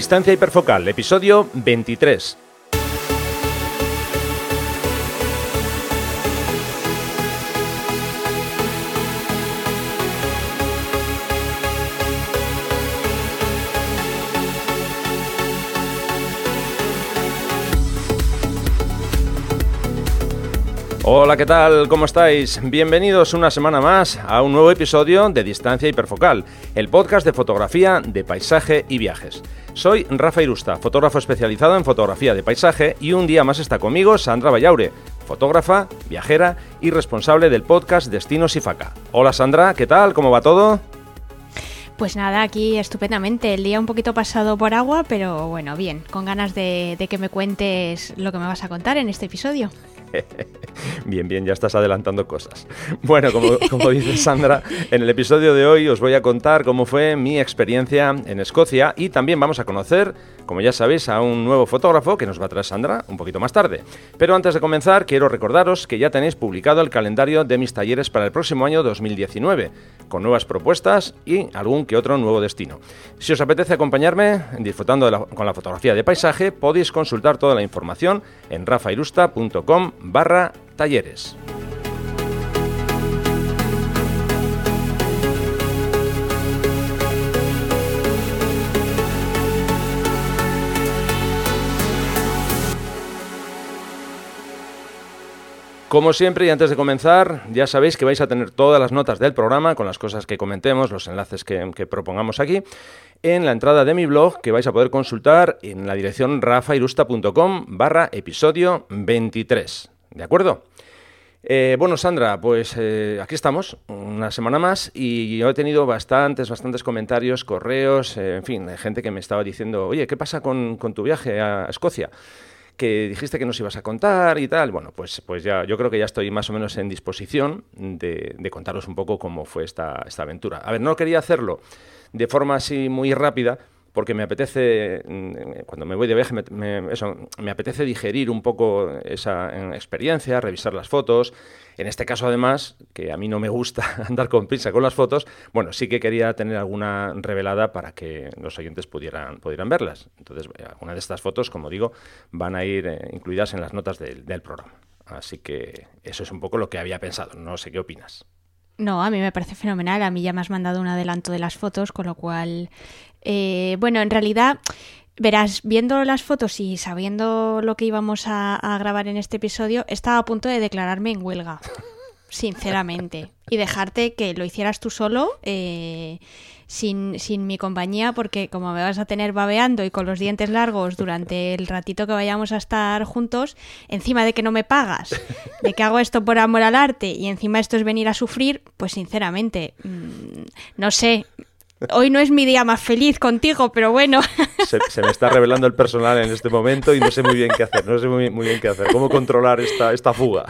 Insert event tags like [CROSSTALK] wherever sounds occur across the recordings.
Distancia Hiperfocal, episodio 23. Hola, ¿qué tal? ¿Cómo estáis? Bienvenidos una semana más a un nuevo episodio de Distancia Hiperfocal, el podcast de fotografía, de paisaje y viajes. Soy Rafa Irusta, fotógrafo especializado en fotografía de paisaje y un día más está conmigo Sandra Vallaure, fotógrafa, viajera y responsable del podcast Destinos y Faca. Hola Sandra, ¿qué tal? ¿Cómo va todo? Pues nada, aquí estupendamente. El día un poquito pasado por agua, pero bueno, bien, con ganas de, de que me cuentes lo que me vas a contar en este episodio. [LAUGHS] bien, bien, ya estás adelantando cosas. Bueno, como, como, dice Sandra, en el episodio de hoy os voy a contar cómo fue mi experiencia en Escocia y también vamos a conocer, como ya sabéis, a un nuevo fotógrafo que nos va a traer Sandra un poquito más tarde. Pero antes de comenzar, quiero recordaros que ya tenéis publicado el calendario de mis talleres para el próximo año 2019, con nuevas propuestas y algún que otro nuevo destino. Si os apetece acompañarme disfrutando con la fotografía de paisaje, podéis consultar toda la información en rafairusta.com barra talleres. Como siempre y antes de comenzar, ya sabéis que vais a tener todas las notas del programa con las cosas que comentemos, los enlaces que, propongamos aquí, en la entrada de mi blog que vais a poder consultar en la dirección rafairusta.com barra episodio 23. ¿De acuerdo? Eh, bueno, Sandra, pues eh, aquí estamos, una semana más, y yo he tenido bastantes, bastantes comentarios, correos, eh, en fin, gente que me estaba diciendo, oye, ¿qué pasa con, con tu viaje a Escocia? Que dijiste que nos ibas a contar y tal. Bueno, pues, pues ya, yo creo que ya estoy más o menos en disposición de, contaros un poco cómo fue esta, esta aventura. A ver, no quería hacerlo de forma así muy rápida, porque me apetece, mm, cuando me voy de viaje, me, eso, me apetece digerir un poco esa eh, experiencia, revisar las fotos. En este caso, además, que a mí no me gusta [LAUGHS] andar con prisa con las fotos, bueno, sí que quería tener alguna revelada para que los oyentes pudieran, pudieran verlas. Entonces, eh, algunas de estas fotos, como digo, van a ir eh, incluidas en las notas del, del programa. Así que eso es un poco lo que había pensado. No sé qué opinas. No, a mí me parece fenomenal. A mí ya me has mandado un adelanto de las fotos, con lo cual, eh, bueno, en realidad, verás, viendo las fotos y sabiendo lo que íbamos a, grabar en este episodio, estaba a punto de declararme en huelga, [LAUGHS] sinceramente, y dejarte que lo hicieras tú solo. Eh, sin, sin mi compañía, porque como me vas a tener babeando y con los dientes largos durante el ratito que vayamos a estar juntos, encima de que no me pagas, de que hago esto por amor al arte y encima esto es venir a sufrir, pues sinceramente, mmm, no sé, Hoy no es mi día más feliz contigo, pero bueno. Se, me está revelando el personal en este momento y no sé muy bien qué hacer, no sé muy, muy bien qué hacer, cómo controlar esta, esta fuga.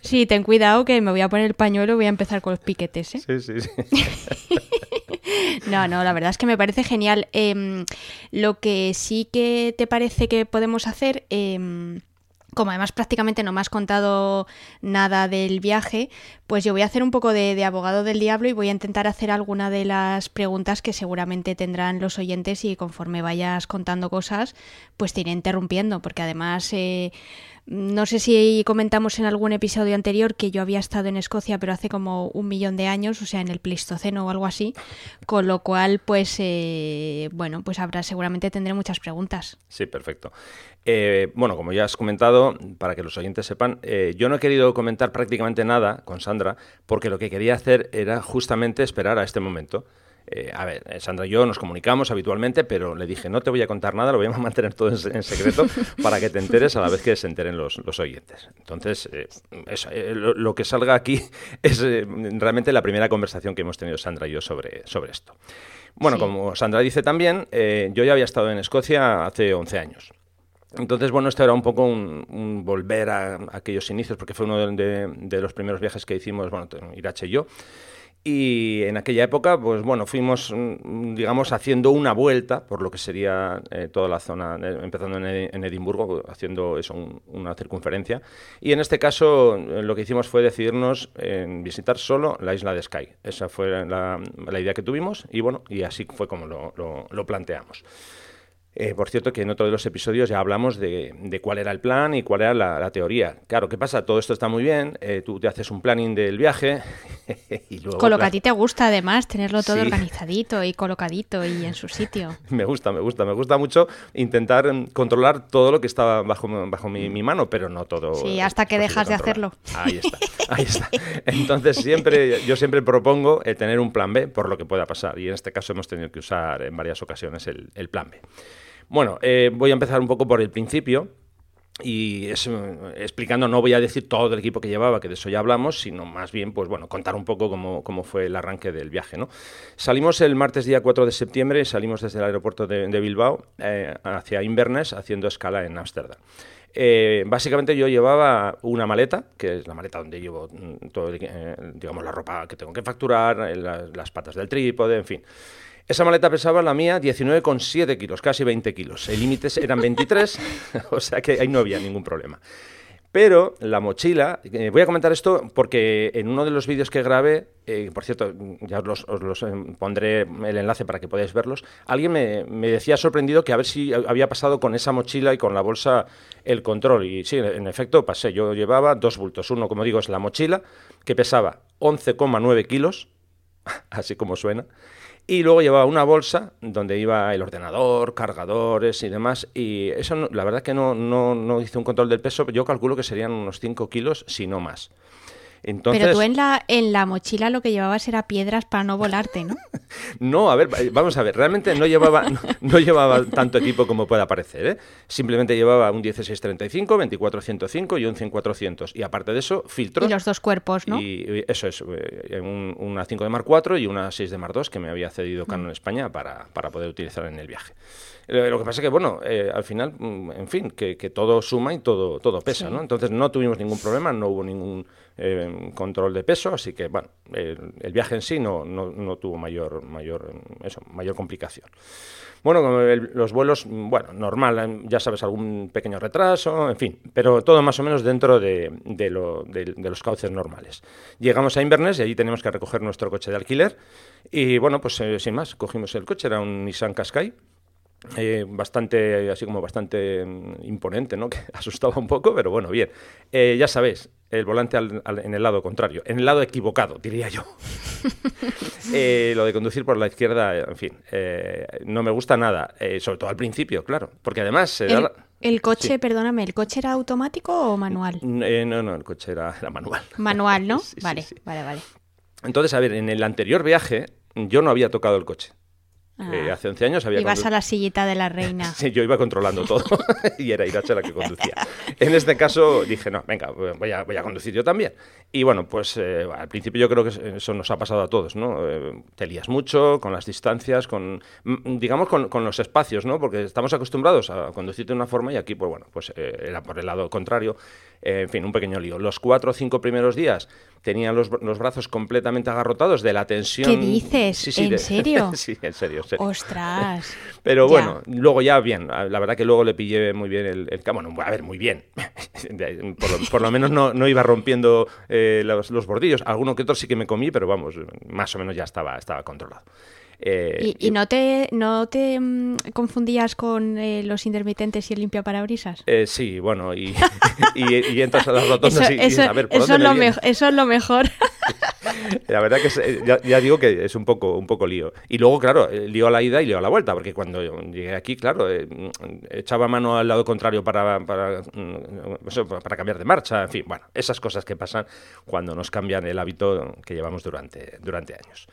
Sí, ten cuidado que me voy a poner el pañuelo y voy a empezar con los piquetes. ¿eh? Sí, sí, sí. No, no, la verdad es que me parece genial. Eh, lo que sí que te parece que podemos hacer... Eh, como además prácticamente no me has contado nada del viaje, pues yo voy a hacer un poco de, abogado del diablo y voy a intentar hacer alguna de las preguntas que seguramente tendrán los oyentes y conforme vayas contando cosas, pues te iré interrumpiendo, porque además... Eh, no sé si comentamos en algún episodio anterior que yo había estado en Escocia, pero hace como un millón de años, o sea, en el Pleistoceno o algo así, con lo cual, pues, eh, bueno, pues habrá, seguramente tendré muchas preguntas. Sí, perfecto. Eh, bueno, como ya has comentado, para que los oyentes sepan, eh, yo no he querido comentar prácticamente nada con Sandra, porque lo que quería hacer era justamente esperar a este momento. Eh, a ver, eh, Sandra y yo nos comunicamos habitualmente, pero le dije, no te voy a contar nada, lo voy a [LAUGHS] mantener todo en, secreto para que te enteres a la vez que se enteren los, oyentes. Entonces, eh, lo, que salga aquí [LAUGHS] es realmente la primera conversación que hemos tenido Sandra y yo sobre, sobre esto. Bueno, como Sandra dice también, yo ya había estado en Escocia hace 11 años. Entonces, bueno, esto era un poco un, volver a, aquellos inicios, porque fue uno de, de, los primeros viajes que hicimos, bueno, Irache y yo. Y en aquella época, pues bueno, fuimos, mm, digamos, haciendo una vuelta por lo que sería eh, toda la zona, eh, empezando en, Edimburgo, haciendo eso, una circunferencia. Y en este caso, eh, lo que hicimos fue decidirnos en visitar solo la isla de Skye. Esa fue la, idea que tuvimos y bueno, y así fue como lo, lo planteamos. Eh, por cierto, que en otro de los episodios ya hablamos de, cuál era el plan y cuál era la, teoría. Claro, ¿qué pasa? Todo esto está muy bien, eh, tú te haces un planning del viaje [LAUGHS] y luego... Con lo que a ti te gusta, además, tenerlo todo organizadito y colocadito y en su sitio. [LAUGHS] me gusta, me gusta, me gusta mucho intentar mm, controlar todo lo que estaba bajo, bajo mi, mano, pero no todo. Sí, hasta que dejas de hacerlo. Ahí está, ahí está. [LAUGHS] Entonces, siempre, yo siempre propongo eh, tener un plan B por lo que pueda pasar. Y en este caso hemos tenido que usar en varias ocasiones el, el plan B. Bueno, eh, voy a empezar un poco por el principio. Y explicando, no voy a decir todo el equipo que llevaba, que de eso ya hablamos, sino más bien, pues bueno, contar un poco cómo, cómo fue el arranque del viaje. ¿no? Salimos el martes día 4 de septiembre, salimos desde el aeropuerto de, Bilbao eh, hacia Inverness, haciendo escala en Ámsterdam. Eh, básicamente yo llevaba una maleta, que es la maleta donde llevo mm, todo, digamos, la ropa que tengo que facturar, las patas del trípode, en fin. Esa maleta pesaba la mía 19,7 kilos, casi 20 kilos. El límite eran 23, [LAUGHS] o sea que ahí no había ningún problema. Pero la mochila, eh, voy a comentar esto porque en uno de los vídeos que grabé, eh, por cierto, ya os los, eh, pondré el enlace para que podáis verlos, alguien me, me, decía sorprendido que a ver si había pasado con esa mochila y con la bolsa el control. Y sí, en efecto pasé. Yo llevaba dos bultos. Uno, como digo, es la mochila, que pesaba 11,9 kilos, [LAUGHS] así como suena, y luego llevaba una bolsa donde iba el ordenador, cargadores y demás. Y eso, la verdad que no, no, no hice un control del peso, yo calculo que serían unos 5 kilos, si no más. Pero tú en la, en la mochila lo que llevabas era piedras para no volarte, ¿no? [LAUGHS] no, a ver, vamos a ver, realmente no llevaba, no, llevaba tanto equipo como pueda parecer, ¿eh? Simplemente llevaba un 1635, 2405 y un 100-400. Y aparte de eso, filtros. Y los dos cuerpos, ¿no? Y, eso es, eh, una 5 de Mar 4 y una 6 de Mar 2 que me había cedido Canon mm. España para, para poder utilizar en el viaje. Eh, lo que pasa es que, bueno, eh, al final, mm, en fin, que, todo suma y todo, todo pesa, ¿no? Entonces no tuvimos ningún problema, no hubo ningún eh, control de peso, así que, bueno, el, viaje en sí no, no, tuvo mayor, mayor, eso, mayor complicación. Bueno, los vuelos, bueno, normal, ya sabes, algún pequeño retraso, en fin, pero todo más o menos dentro de, de, lo, de, los cauces normales. Llegamos a Inverness y allí tenemos que recoger nuestro coche de alquiler y, bueno, pues sin más, cogimos el coche, era un Nissan Qashqai, eh, bastante, así como bastante mm, imponente, ¿no? [LAUGHS] Que asustaba un poco, pero bueno, bien. Eh, ya sabéis, el volante en el lado contrario, en el lado equivocado, diría yo. [LAUGHS] Eh, lo de conducir por la izquierda, en fin, no me gusta nada, sobre todo al principio, claro, porque además... El, coche, perdóname, ¿el coche era automático o manual? no, no, el coche era, manual. Manual, ¿no? [LAUGHS] vale, vale, vale. Entonces, a ver, en el anterior viaje yo no había tocado el coche. Eh, ah. hace 11 años había... Ibas a la sillita de la reina. [LAUGHS] sí, yo iba controlando [LAUGHS] todo [LAUGHS] y era Irache la que conducía. En este caso dije, no, venga, voy a, voy a conducir yo también. Y bueno, pues eh, al principio yo creo que eso nos ha pasado a todos, ¿no? Eh, te lías mucho con las distancias, con, mm, digamos, con, con, los espacios, ¿no? Porque estamos acostumbrados a conducir de una forma y aquí, pues bueno, pues era por el lado contrario. En fin, un pequeño lío. Los cuatro o cinco primeros días tenía los, los, brazos completamente agarrotados de la tensión. ¿Qué dices? ¿En serio? [LAUGHS] sí, en serio, ¡Ostras! [LAUGHS] Pero bueno, luego ya bien. La verdad que luego le pillé muy bien el... el bueno, a ver, muy bien. [LAUGHS] por, lo, menos no, no iba rompiendo eh, los, los, bordillos. Alguno que otro sí que me comí, pero vamos, más o menos ya estaba, estaba controlado. Eh, ¿Y, no te, no te mm, confundías con eh, los intermitentes y el limpia parabrisas? Eh, sí, bueno, y, [LAUGHS] y, entras a las rotondas y, eso, a ver, ¿por eso, es lo eso es lo mejor. [LAUGHS] La verdad que ya, digo que es un poco, un poco lío. Y luego, claro, lío a la ida y lío a la vuelta, porque cuando llegué aquí, claro, echaba mano al lado contrario para, para, mm, para cambiar de marcha, en fin, bueno, esas cosas que pasan cuando nos cambian el hábito que llevamos durante, durante años.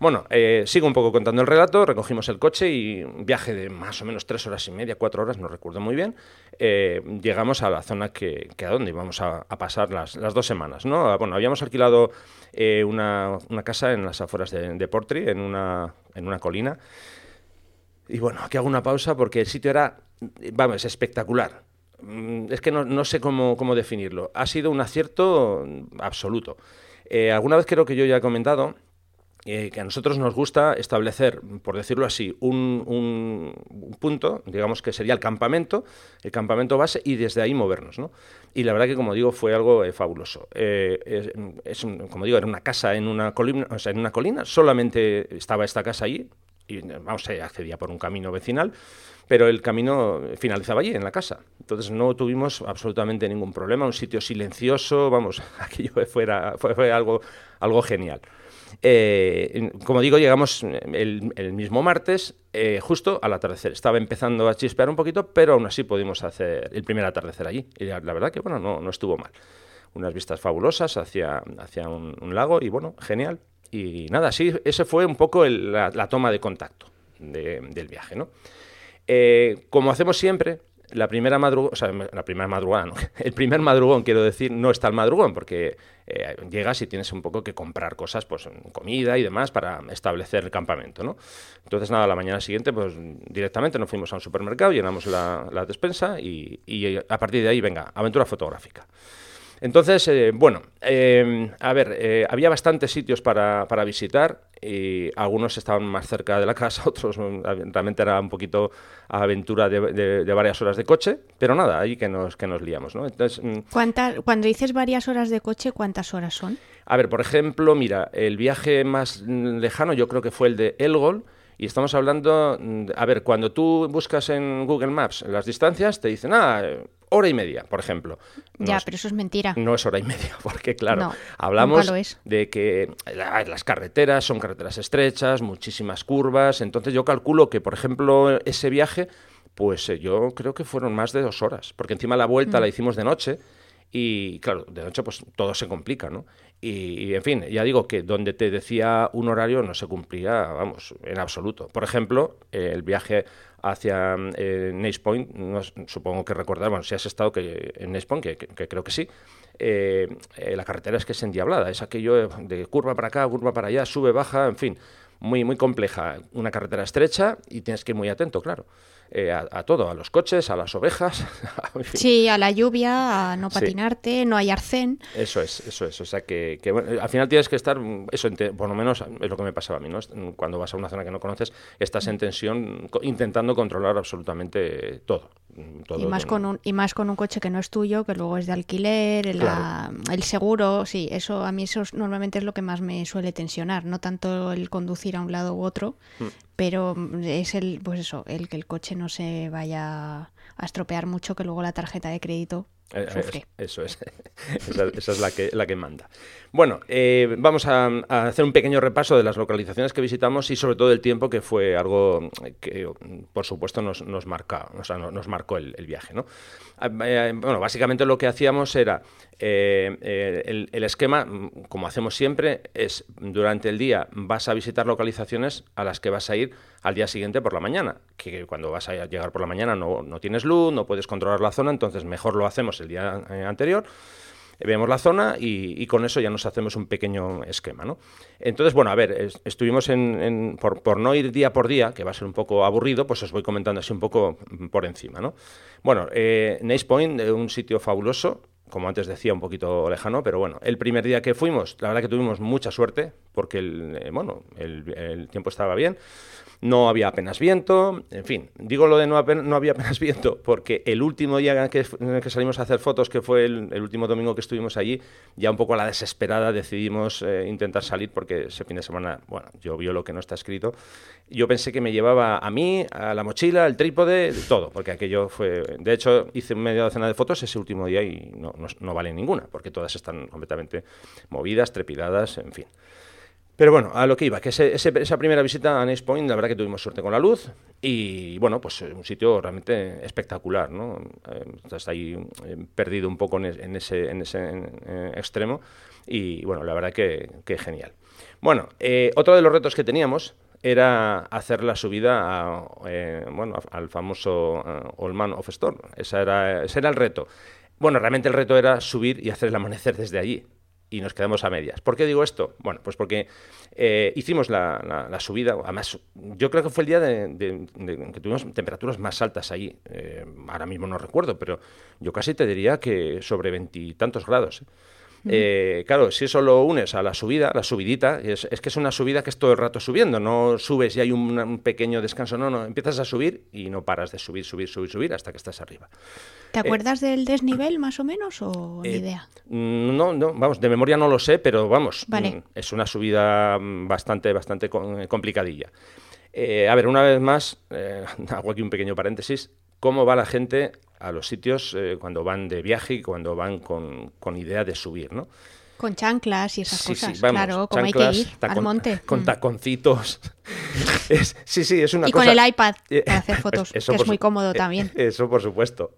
Bueno, eh, sigo un poco contando el relato. Recogimos el coche y un viaje de más o menos tres horas y media, cuatro horas, no recuerdo muy bien. Eh, llegamos a la zona que, a donde íbamos a, pasar las, dos semanas. ¿no? Bueno, habíamos alquilado eh, una, casa en las afueras de, de Portri, en una, en una colina. Y bueno, aquí hago una pausa porque el sitio era, vamos, espectacular. Mm, es que no, sé cómo, cómo, definirlo. Ha sido un acierto absoluto. alguna vez creo que yo ya he comentado eh, que a nosotros nos gusta establecer, por decirlo así, un, punto, digamos que sería el campamento, el campamento base, y desde ahí movernos. ¿no? Y la verdad que, como digo, fue algo eh, fabuloso. Eh, es, como digo, era una casa en una, colina, o sea, en una colina, solamente estaba esta casa ahí, y vamos, se accedía por un camino vecinal, pero el camino finalizaba allí, en la casa. Entonces no tuvimos absolutamente ningún problema, un sitio silencioso, vamos, [LAUGHS] aquello fuera, fue, algo, algo genial. Eh, como digo, llegamos el, mismo martes, eh, justo al atardecer. Estaba empezando a chispear un poquito, pero aún así pudimos hacer el primer atardecer allí. Y la, verdad que, bueno, no, no, estuvo mal. Unas vistas fabulosas hacia, hacia un, lago y, bueno, genial. Y nada, sí, ese fue un poco la, toma de contacto del viaje, ¿no? Eh, como hacemos siempre, la primera madrugada, la primera madrugada, [LAUGHS] el primer madrugón, quiero decir, no está el madrugón, porque eh, llegas y tienes un poco que comprar cosas, pues comida y demás, para establecer el campamento, ¿no? Entonces, nada, la mañana siguiente, pues directamente nos fuimos a un supermercado, llenamos la, despensa y, a partir de ahí, venga, aventura fotográfica. Entonces, eh, bueno, a ver, había bastantes sitios para, para visitar y algunos estaban más cerca de la casa, [LAUGHS] otros mm, realmente era un poquito aventura de, varias horas de coche, pero nada, ahí que nos, que nos liamos, ¿no? Entonces, mm, cuando dices varias horas de coche, ¿cuántas horas son? A ver, por ejemplo, mira, el viaje más lejano yo creo que fue el de Elgol, y estamos hablando, mm, a ver, cuando tú buscas en Google Maps las distancias, te dicen, ah, hora y media, por ejemplo. ya, pero eso es mentira. No es hora y media, [LAUGHS] porque claro, hablamos de que las carreteras son carreteras estrechas, muchísimas curvas, entonces yo calculo que, por ejemplo, ese viaje, pues eh, yo creo que fueron más de dos horas, porque encima la vuelta mm. la hicimos de noche y claro, de noche pues todo se complica, ¿no? Y, en fin, ya digo que donde te decía un horario no se cumplía, vamos, en absoluto. Por ejemplo, el viaje hacia eh, Nace Point, supongo que recordar, si has estado que, en Nace Point, que, creo que sí, eh, eh, la carretera es que es endiablada, es aquello de curva para acá, curva para allá, sube, baja, en fin, muy, muy compleja. Una carretera estrecha y tienes que ir muy atento, claro. Eh, a, todo, a los coches, a las ovejas. [LAUGHS] sí, a la lluvia, a no patinarte, no hay arcén. Eso es, eso es. O sea que, al final tienes que estar, eso por lo menos es lo que me pasaba a mí, ¿no? Cuando vas a una zona que no conoces, estás en tensión intentando controlar absolutamente todo. y, más con un, y más con un coche que no es tuyo, que luego es de alquiler, el seguro, sí, eso a mí eso normalmente es lo que más me suele tensionar, no tanto el conducir a un lado u otro, mm pero es el, pues eso, el que el coche no se vaya a estropear mucho, que luego la tarjeta de crédito sufre. Eso es, [LAUGHS] esa, es la que, la que manda. Bueno, eh, vamos a, hacer un pequeño repaso de las localizaciones que visitamos y sobre todo el tiempo que fue algo que, por supuesto, nos, nos, marca, o sea, nos marcó el, viaje. ¿no? Ah, bueno, básicamente lo que hacíamos era el, el, esquema, como hacemos siempre, es durante el día vas a visitar localizaciones a las que vas a ir al día siguiente por la mañana, que cuando vas a llegar por la mañana no, no tienes luz, no puedes controlar la zona, entonces mejor lo hacemos el día eh, anterior vemos la zona y, con eso ya nos hacemos un pequeño esquema. ¿no? Entonces, bueno, a ver, estuvimos en, por, no ir día por día, que va a ser un poco aburrido, pues os voy comentando así un poco por encima. ¿no? Bueno, eh, Point, un sitio fabuloso, como antes decía, un poquito lejano, pero bueno, el primer día que fuimos, la verdad que tuvimos mucha suerte, porque el, eh, bueno, el tiempo estaba bien no había apenas viento, en fin, digo lo de no, había apenas [LAUGHS] viento porque el último día que, que salimos a hacer fotos, que fue el, último domingo que estuvimos allí, ya un poco a la desesperada decidimos eh, intentar salir porque ese fin de semana, bueno, llovió lo que no está escrito. Yo pensé que me llevaba a mí, a la mochila, el trípode, todo, porque aquello fue... De hecho, hice media docena de fotos ese último día y no, no, no vale ninguna, porque todas están completamente movidas, trepidadas, en fin. Pero bueno, a lo que iba, que esa primera visita a Nice Point, la verdad que tuvimos suerte con la luz y bueno, pues un sitio realmente espectacular, ¿no? Eh, estás ahí eh, perdido un poco en, ese, eh, extremo y bueno, la verdad que, genial. Bueno, otro de los retos que teníamos era hacer la subida bueno, al famoso Old Man of Storm. Esa era, ese era el reto. Bueno, realmente el reto era subir y hacer el amanecer desde allí y nos quedamos a medias. ¿Por qué digo esto? Bueno, pues porque eh, hicimos la, subida, además yo creo que fue el día de, que tuvimos temperaturas más altas ahí, eh, ahora mismo no recuerdo, pero yo casi te diría que sobre veintitantos grados. ¿eh? Eh, claro, si eso lo unes a la subida, la subidita, es, que es una subida que es todo el rato subiendo, no subes y hay un, pequeño descanso, no, no, empiezas a subir y no paras de subir, subir, subir, subir hasta que estás arriba. ¿Te acuerdas del desnivel más o menos o ni eh, idea? No, no, vamos, de memoria no lo sé, pero vamos, mm, es una subida mm, bastante, bastante complicadilla. a ver, una vez más, [LAUGHS] hago aquí un pequeño paréntesis, ¿cómo va la gente a los sitios cuando van de viaje y cuando van con, con idea de subir, ¿no? Con chanclas y esas cosas, claro, como hay que ir al monte. Con mm. [LAUGHS] taconcitos. sí, sí, es una y cosa... con el iPad [LAUGHS] para hacer fotos, que es muy cómodo eh, también. [LAUGHS] Eso, por supuesto.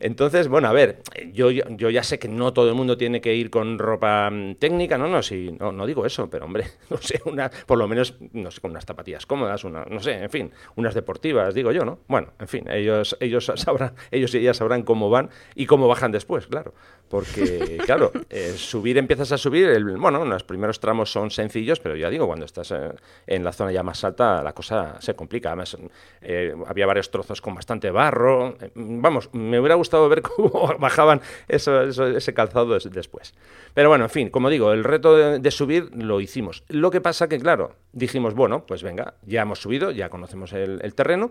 Entonces, bueno, a ver, yo, yo ya sé que no todo el mundo tiene que ir con ropa mm, técnica, no, no, sí, no, no digo eso, pero hombre, no sé, una, por lo menos, no sé, con unas zapatillas cómodas, una, no sé, en fin, unas deportivas, digo yo, ¿no? Bueno, en fin, ellos, ellos sabrán, ellos y ellas sabrán cómo van y cómo bajan después, claro. Porque, claro, eh, subir empiezas a subir, el, bueno, los primeros tramos son sencillos, pero ya digo, cuando estás eh, en la zona ya más alta, la cosa se complica. Además, eh, había varios trozos con bastante barro. vamos, me hubiera gustado ver [LAUGHS] cómo bajaban ese calzado después. Pero bueno, en fin, como digo, el reto de, subir lo hicimos. Lo que pasa que, claro, dijimos, bueno, pues venga, ya hemos subido, ya conocemos el, terreno.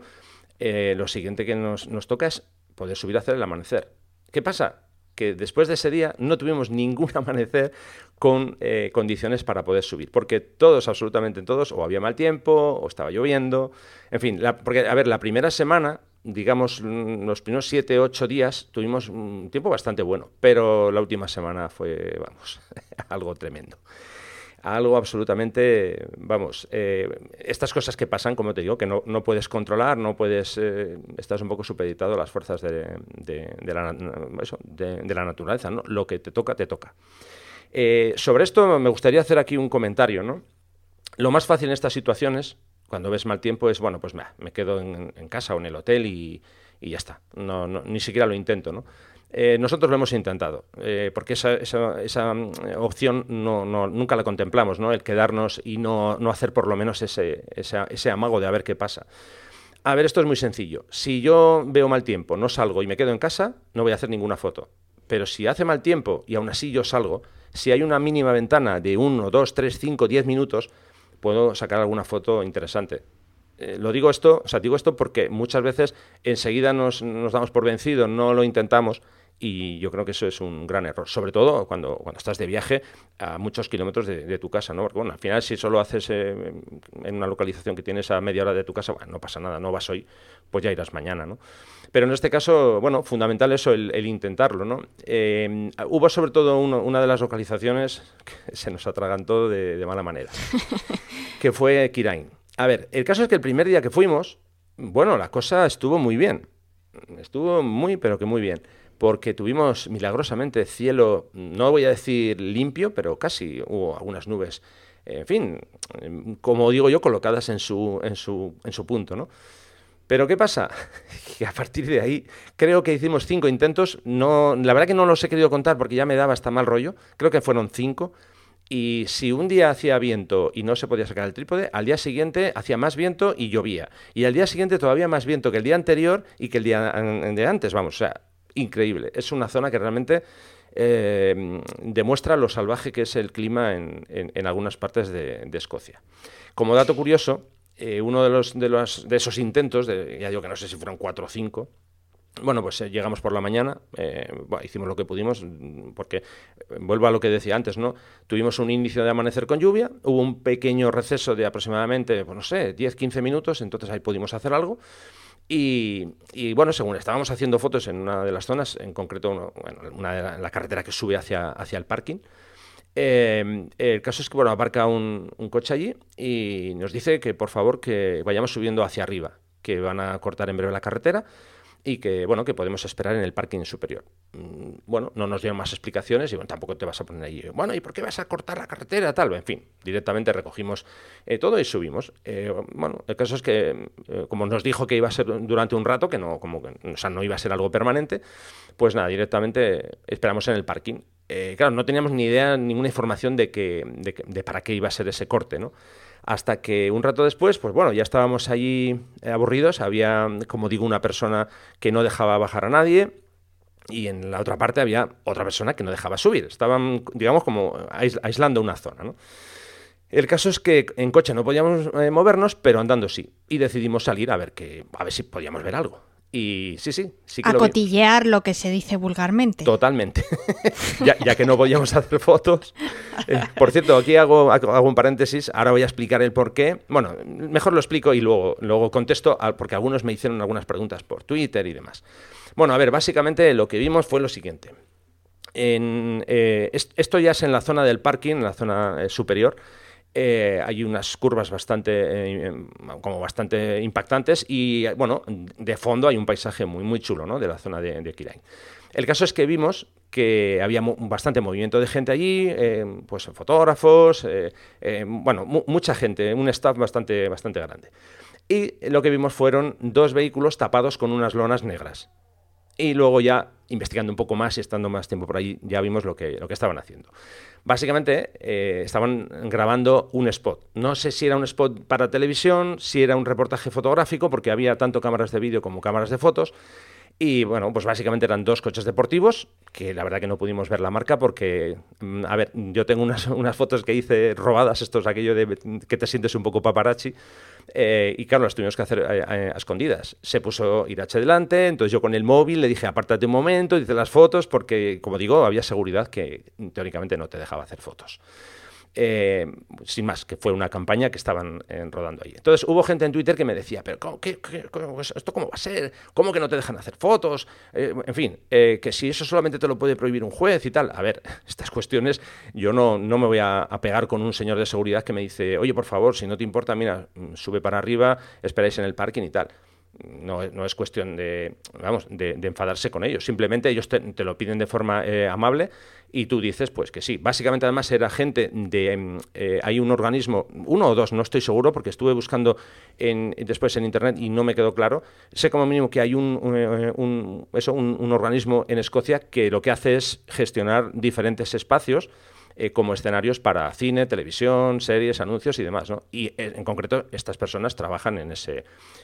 lo siguiente que nos, nos toca es poder subir hacer el amanecer. ¿Qué pasa? Que después de ese día no tuvimos ningún [LAUGHS] amanecer con eh, condiciones para poder subir, porque todos, absolutamente todos, o había mal tiempo, o estaba lloviendo, en fin, porque, a ver, la primera semana, digamos, mm, los primeros siete, ocho días, tuvimos un tiempo bastante bueno, pero la última semana fue, vamos, [LAUGHS] algo tremendo algo absolutamente, vamos, eh, estas cosas que pasan, como te digo, que no, no puedes controlar, no puedes, eh, estás un poco supeditado a las fuerzas de, de, de, la, naturaleza, ¿no? Lo que te toca, te toca. Eh, sobre esto me gustaría hacer aquí un comentario, ¿no? Lo más fácil en estas situaciones, cuando ves mal tiempo, es, bueno, pues me quedo en, casa o en el hotel y, y ya está, no, ni siquiera lo intento, ¿no? Eh, nosotros lo hemos intentado, eh, porque esa, mm, opción no, nunca la contemplamos, ¿no? el quedarnos y no, hacer por lo menos ese, ese, amago de a ver qué pasa. A ver, esto es muy sencillo. Si yo veo mal tiempo, no salgo y me quedo en casa, no voy a hacer ninguna foto. Pero si hace mal tiempo y aún así yo salgo, si hay una mínima ventana de 1, 2, 3, 5, 10 minutos, puedo sacar alguna foto interesante. Eh, lo digo esto, o sea, digo esto porque muchas veces enseguida nos, nos damos por vencido, no lo intentamos y yo creo que eso es un gran error, sobre todo cuando, cuando estás de viaje a muchos kilómetros de, tu casa, ¿no? Porque, bueno, al final si solo haces eh, en una localización que tienes a media hora de tu casa, bueno, no pasa nada, no vas hoy, pues ya irás mañana, ¿no? Pero en este caso, bueno, fundamental eso, el, intentarlo, ¿no? Eh, hubo sobre todo una de las localizaciones que se nos atragantó de, de mala manera, [LAUGHS] que fue Kirain. A ver, el caso es que el primer día que fuimos, bueno, la cosa estuvo muy bien, estuvo muy, pero que muy bien porque tuvimos milagrosamente cielo, no voy a decir limpio, pero casi hubo algunas nubes, en fin, como digo yo, colocadas en su, en su, en su punto, ¿no? Pero ¿qué pasa? [LAUGHS] Que a partir de ahí creo que hicimos cinco intentos. No, la verdad que no los he querido contar porque ya me daba hasta mal rollo. Creo que fueron cinco. Y si un día hacía viento y no se podía sacar el trípode, al día siguiente hacía más viento y llovía. Y al día siguiente todavía más viento que el día anterior y que el día de antes. Vamos, o sea, increíble. Es una zona que realmente eh, demuestra lo salvaje que es el clima en, en, algunas partes de, Escocia. Como dato curioso, eh, uno de, los, de, los, de esos intentos, de, ya digo que no sé si fueron cuatro o cinco, bueno, pues eh, llegamos por la mañana, hicimos lo que pudimos, porque vuelvo a lo que decía antes, ¿no? Tuvimos un inicio de amanecer con lluvia, hubo un pequeño receso de aproximadamente, pues no sé, 10-15 minutos, entonces ahí pudimos hacer algo. Y, bueno, según estábamos haciendo fotos en una de las zonas, en concreto una de la, carretera que sube hacia, hacia el parking, eh, el caso es que bueno, aparca un, un, coche allí y nos dice que por favor que vayamos subiendo hacia arriba, que van a cortar en breve la carretera y que bueno que podemos esperar en el parking superior. Mm, bueno, no nos dieron más explicaciones y bueno, tampoco te vas a poner ahí, bueno, ¿y por qué vas a cortar la carretera? Tal, en fin, directamente recogimos eh, todo y subimos. Eh, bueno, el caso es que eh, como nos dijo que iba a ser durante un rato, que no, como que, o sea, no iba a ser algo permanente, pues nada, directamente esperamos en el parking. claro, no teníamos ni idea, ninguna información de, que, de, de para qué iba a ser ese corte, ¿no? Hasta que un rato después, pues bueno, ya estábamos allí eh, aburridos, había, como digo, una persona que no dejaba bajar a nadie y en la otra parte había otra persona que no dejaba subir. Estaban, digamos, como aislando una zona, ¿no? El caso es que en coche no podíamos eh, movernos, pero andando sí. Y decidimos salir a ver, que, a ver si podíamos ver algo. Y sí, sí, sí que A cotillear lo que se dice vulgarmente. Totalmente. [LAUGHS] ya, que no podíamos hacer fotos. Eh, por cierto, aquí hago, hago un paréntesis. Ahora voy a explicar el por qué. Bueno, mejor lo explico y luego, luego contesto, porque algunos me hicieron algunas preguntas por Twitter y demás. Bueno, a ver, básicamente lo que vimos fue lo siguiente. En, eh, esto ya es en la zona del parking, en la zona eh, superior. Eh, hay unas curvas bastante, eh, como bastante impactantes y, bueno, de fondo hay un paisaje muy, muy chulo, ¿no? De la zona de, de El caso es que vimos que había bastante movimiento de gente allí, eh, pues fotógrafos, bueno, mucha gente, un staff bastante, bastante grande. Y lo que vimos fueron dos vehículos tapados con unas lonas negras. Y luego ya, investigando un poco más y estando más tiempo por allí, ya vimos lo que, lo que estaban haciendo. Básicamente eh, estaban grabando un spot. No sé si era un spot para televisión, si era un reportaje fotográfico, porque había tanto cámaras de vídeo como cámaras de fotos. Y bueno, pues básicamente eran dos coches deportivos, que la verdad que no pudimos ver la marca porque, mm, a ver, yo tengo unas, [LAUGHS] unas fotos que hice robadas, estos aquello de que te sientes un poco paparazzi, eh, y claro, las tuvimos que hacer eh, eh, a, escondidas. Se puso Irache delante, entonces yo con el móvil le dije, apártate un momento, dice las fotos, porque, como digo, había seguridad que teóricamente no te dejaba hacer fotos. Eh, sin más, que fue una campaña que estaban eh, rodando ahí. Entonces hubo gente en Twitter que me decía, pero ¿cómo, qué, ¿esto cómo va a ser? ¿Cómo que no te dejan hacer fotos? Eh, en fin, que si eso solamente te lo puede prohibir un juez y tal. A ver, [LAUGHS] estas cuestiones yo no, no me voy a, a, pegar con un señor de seguridad que me dice, oye, por favor, si no te importa, mira, sube para arriba, esperáis en el parking y tal no, es cuestión de, vamos, de, enfadarse con ellos. Simplemente ellos te, lo piden de forma eh, amable y tú dices, pues que sí. Básicamente, además, era gente de. Em, eh, hay un organismo, uno o dos, no estoy seguro, porque estuve buscando en, después en internet y no me quedó claro. Sé como mínimo que hay un, un, eso, un organismo en Escocia que lo que hace es gestionar diferentes espacios eh, como escenarios para cine, televisión, series, anuncios y demás. ¿no? Y eh, en concreto estas personas trabajan en ese,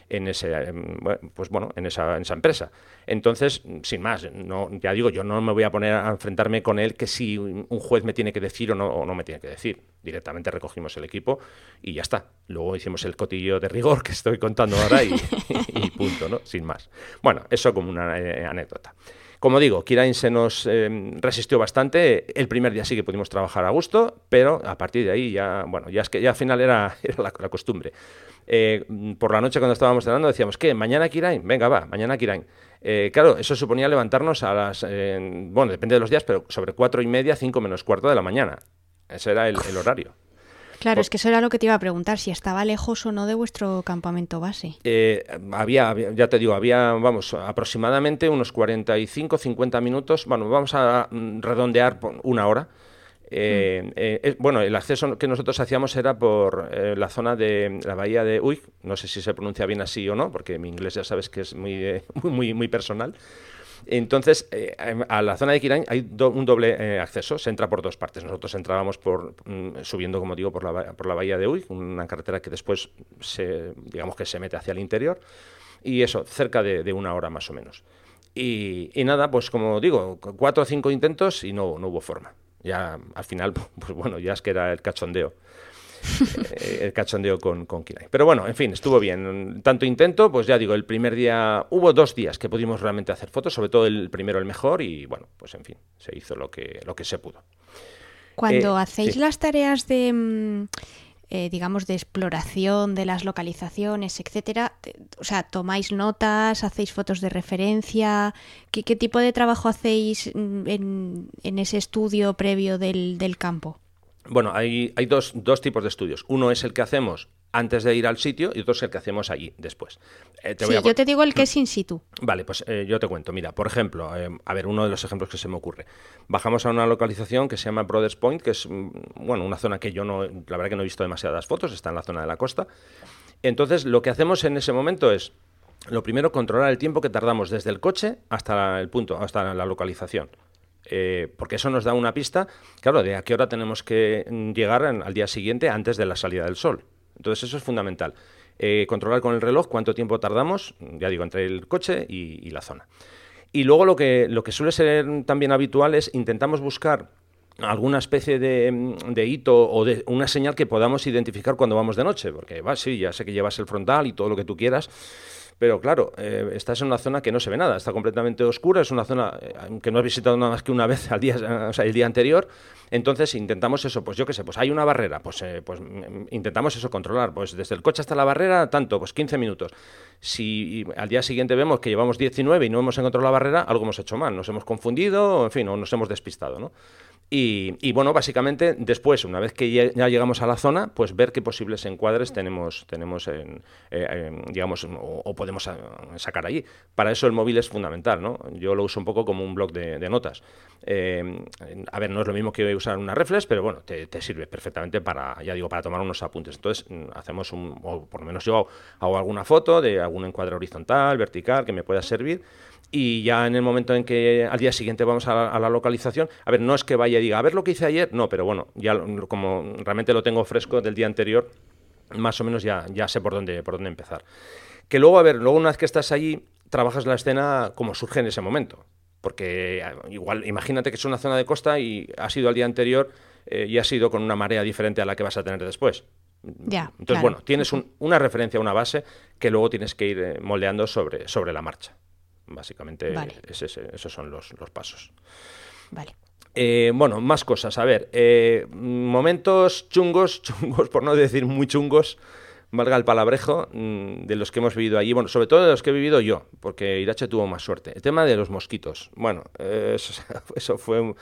en ese, em, pues bueno, en esa, en esa empresa. Entonces, sin más, no, ya digo, yo no me voy a poner a enfrentarme con él que si un juez me tiene que decir o no, o no me tiene que decir. Directamente recogimos el equipo y ya está. Luego hicimos el cotillo de rigor que estoy contando ahora y, [LAUGHS] punto, ¿no? Sin más. Bueno, eso como una eh, anécdota. Como digo, Kirain se nos em, resistió bastante. El primer día sí que pudimos trabajar a gusto, pero a partir de ahí ya, bueno, ya es que ya al final era, [LAUGHS] la, costumbre. Eh, por la noche cuando estábamos cenando decíamos, ¿qué? ¿Mañana Kirain? Venga, va, mañana Kirain. Eh, claro, eso suponía levantarnos a las, bueno, depende de los días, pero sobre cuatro y media, cinco menos cuarto de la mañana. Ese era el horario. Claro, es que eso era lo que te iba a preguntar, si estaba lejos o no de vuestro campamento base. Eh, había, ya te digo, había, vamos, aproximadamente unos 45, 50 minutos, bueno, vamos a mm, redondear por una hora. Eh, mm. eh, bueno, el acceso que nosotros hacíamos era por la zona de la bahía de Uy, no sé si se pronuncia bien así o no, porque mi inglés ya sabes que es muy, [LAUGHS] muy, muy personal. Entonces, eh, a la zona de Kirain hay un doble eh, acceso, se entra por dos partes. Nosotros entrábamos por, mm, subiendo, como digo, por la, por la bahía de Uy, una carretera que después se, digamos que se mete hacia el interior, y eso, cerca de, una hora más o menos. Y, nada, pues como digo, cuatro o cinco intentos y no, no hubo forma. Ya al final, [LAUGHS] pues bueno, ya es que era el cachondeo. Eh, el cachondeo con, con Pero bueno, en fin, estuvo bien. Tanto intento, pues ya digo, el primer día, hubo dos días que pudimos realmente hacer fotos, sobre todo el primero el mejor, y bueno, pues en fin, se hizo lo que, lo que se pudo. Cuando eh, hacéis las tareas de... Mm, eh, digamos, de exploración de las localizaciones, etcétera. O sea, tomáis notas, hacéis fotos de referencia. ¿Qué, tipo de trabajo hacéis mm, en, en ese estudio previo del, del campo? Bueno, hay, hay dos, dos, tipos de estudios. Uno es el que hacemos antes de ir al sitio y otro es el que hacemos allí después. Eh, sí, yo te digo el que es [CLEARS THROAT] in situ. Vale, pues eh, yo te cuento. Mira, por ejemplo, eh, a ver, uno de los ejemplos que se me ocurre. Bajamos a una localización que se llama Brothers Point, que es, mm, bueno, una zona que yo no, la verdad que no he visto demasiadas fotos, está en la zona de la costa. Entonces, lo que hacemos en ese momento es, lo primero, controlar el tiempo que tardamos desde el coche hasta el punto, hasta la localización. Eh, porque eso nos da una pista, claro, de a qué hora tenemos que llegar al día siguiente antes de la salida del sol. Entonces eso es fundamental. Eh, controlar con el reloj cuánto tiempo tardamos, ya digo, entre el coche y, la zona. Y luego lo que, lo que suele ser también habitual es intentamos buscar alguna especie de, de, hito o de una señal que podamos identificar cuando vamos de noche, porque va, sí, ya sé que llevas el frontal y todo lo que tú quieras, pero claro, eh, estás en una zona que no se ve nada, está completamente oscura, es una zona eh, que no has visitado nada más que una vez al día, [LAUGHS] o sea, el día anterior, entonces intentamos eso, pues yo qué sé, pues hay una barrera, pues, eh, pues mm, intentamos eso controlar, pues desde el coche hasta la barrera, tanto, pues 15 minutos. Si al día siguiente vemos que llevamos 19 y no hemos encontrado la barrera, algo hemos hecho mal, nos hemos confundido, en fin, o nos hemos despistado, ¿no? Y, bueno, básicamente después, una vez que ya, llegamos a la zona, pues ver qué posibles encuadres tenemos, tenemos en, eh, digamos, o, podemos sacar allí. Para eso el móvil es fundamental, ¿no? Yo lo uso un poco como un blog de, notas. Eh, a ver, no es lo mismo que usar una reflex, pero bueno, te, sirve perfectamente para, ya digo, para tomar unos apuntes. Entonces, mm, hacemos un, o por lo menos yo hago alguna foto de algún encuadre horizontal, vertical, que me pueda servir y ya en el momento en que al día siguiente vamos a la, localización, a ver, no es que vaya y diga, a ver lo que hice ayer, no, pero bueno, ya como realmente lo tengo fresco del día anterior, más o menos ya, ya sé por dónde, por dónde empezar. Que luego, a ver, luego una vez que estás allí, trabajas la escena como surge en ese momento. Porque eh, igual, imagínate que es una zona de costa y ha sido al día anterior eh, y ha sido con una marea diferente a la que vas a tener después. Ya, Entonces, bueno, tienes una referencia, una base que luego tienes que ir eh, moldeando sobre, sobre la marcha. Básicamente esos son los, pasos. Vale. Eh, bueno, más cosas. A ver, eh, momentos chungos, [LAUGHS] chungos por no decir muy chungos, valga el palabrejo, mm, de los que hemos vivido allí. Bueno, sobre todo de los que he vivido yo, porque Irache tuvo más suerte. El tema de los mosquitos. Bueno, [LAUGHS] eso, fue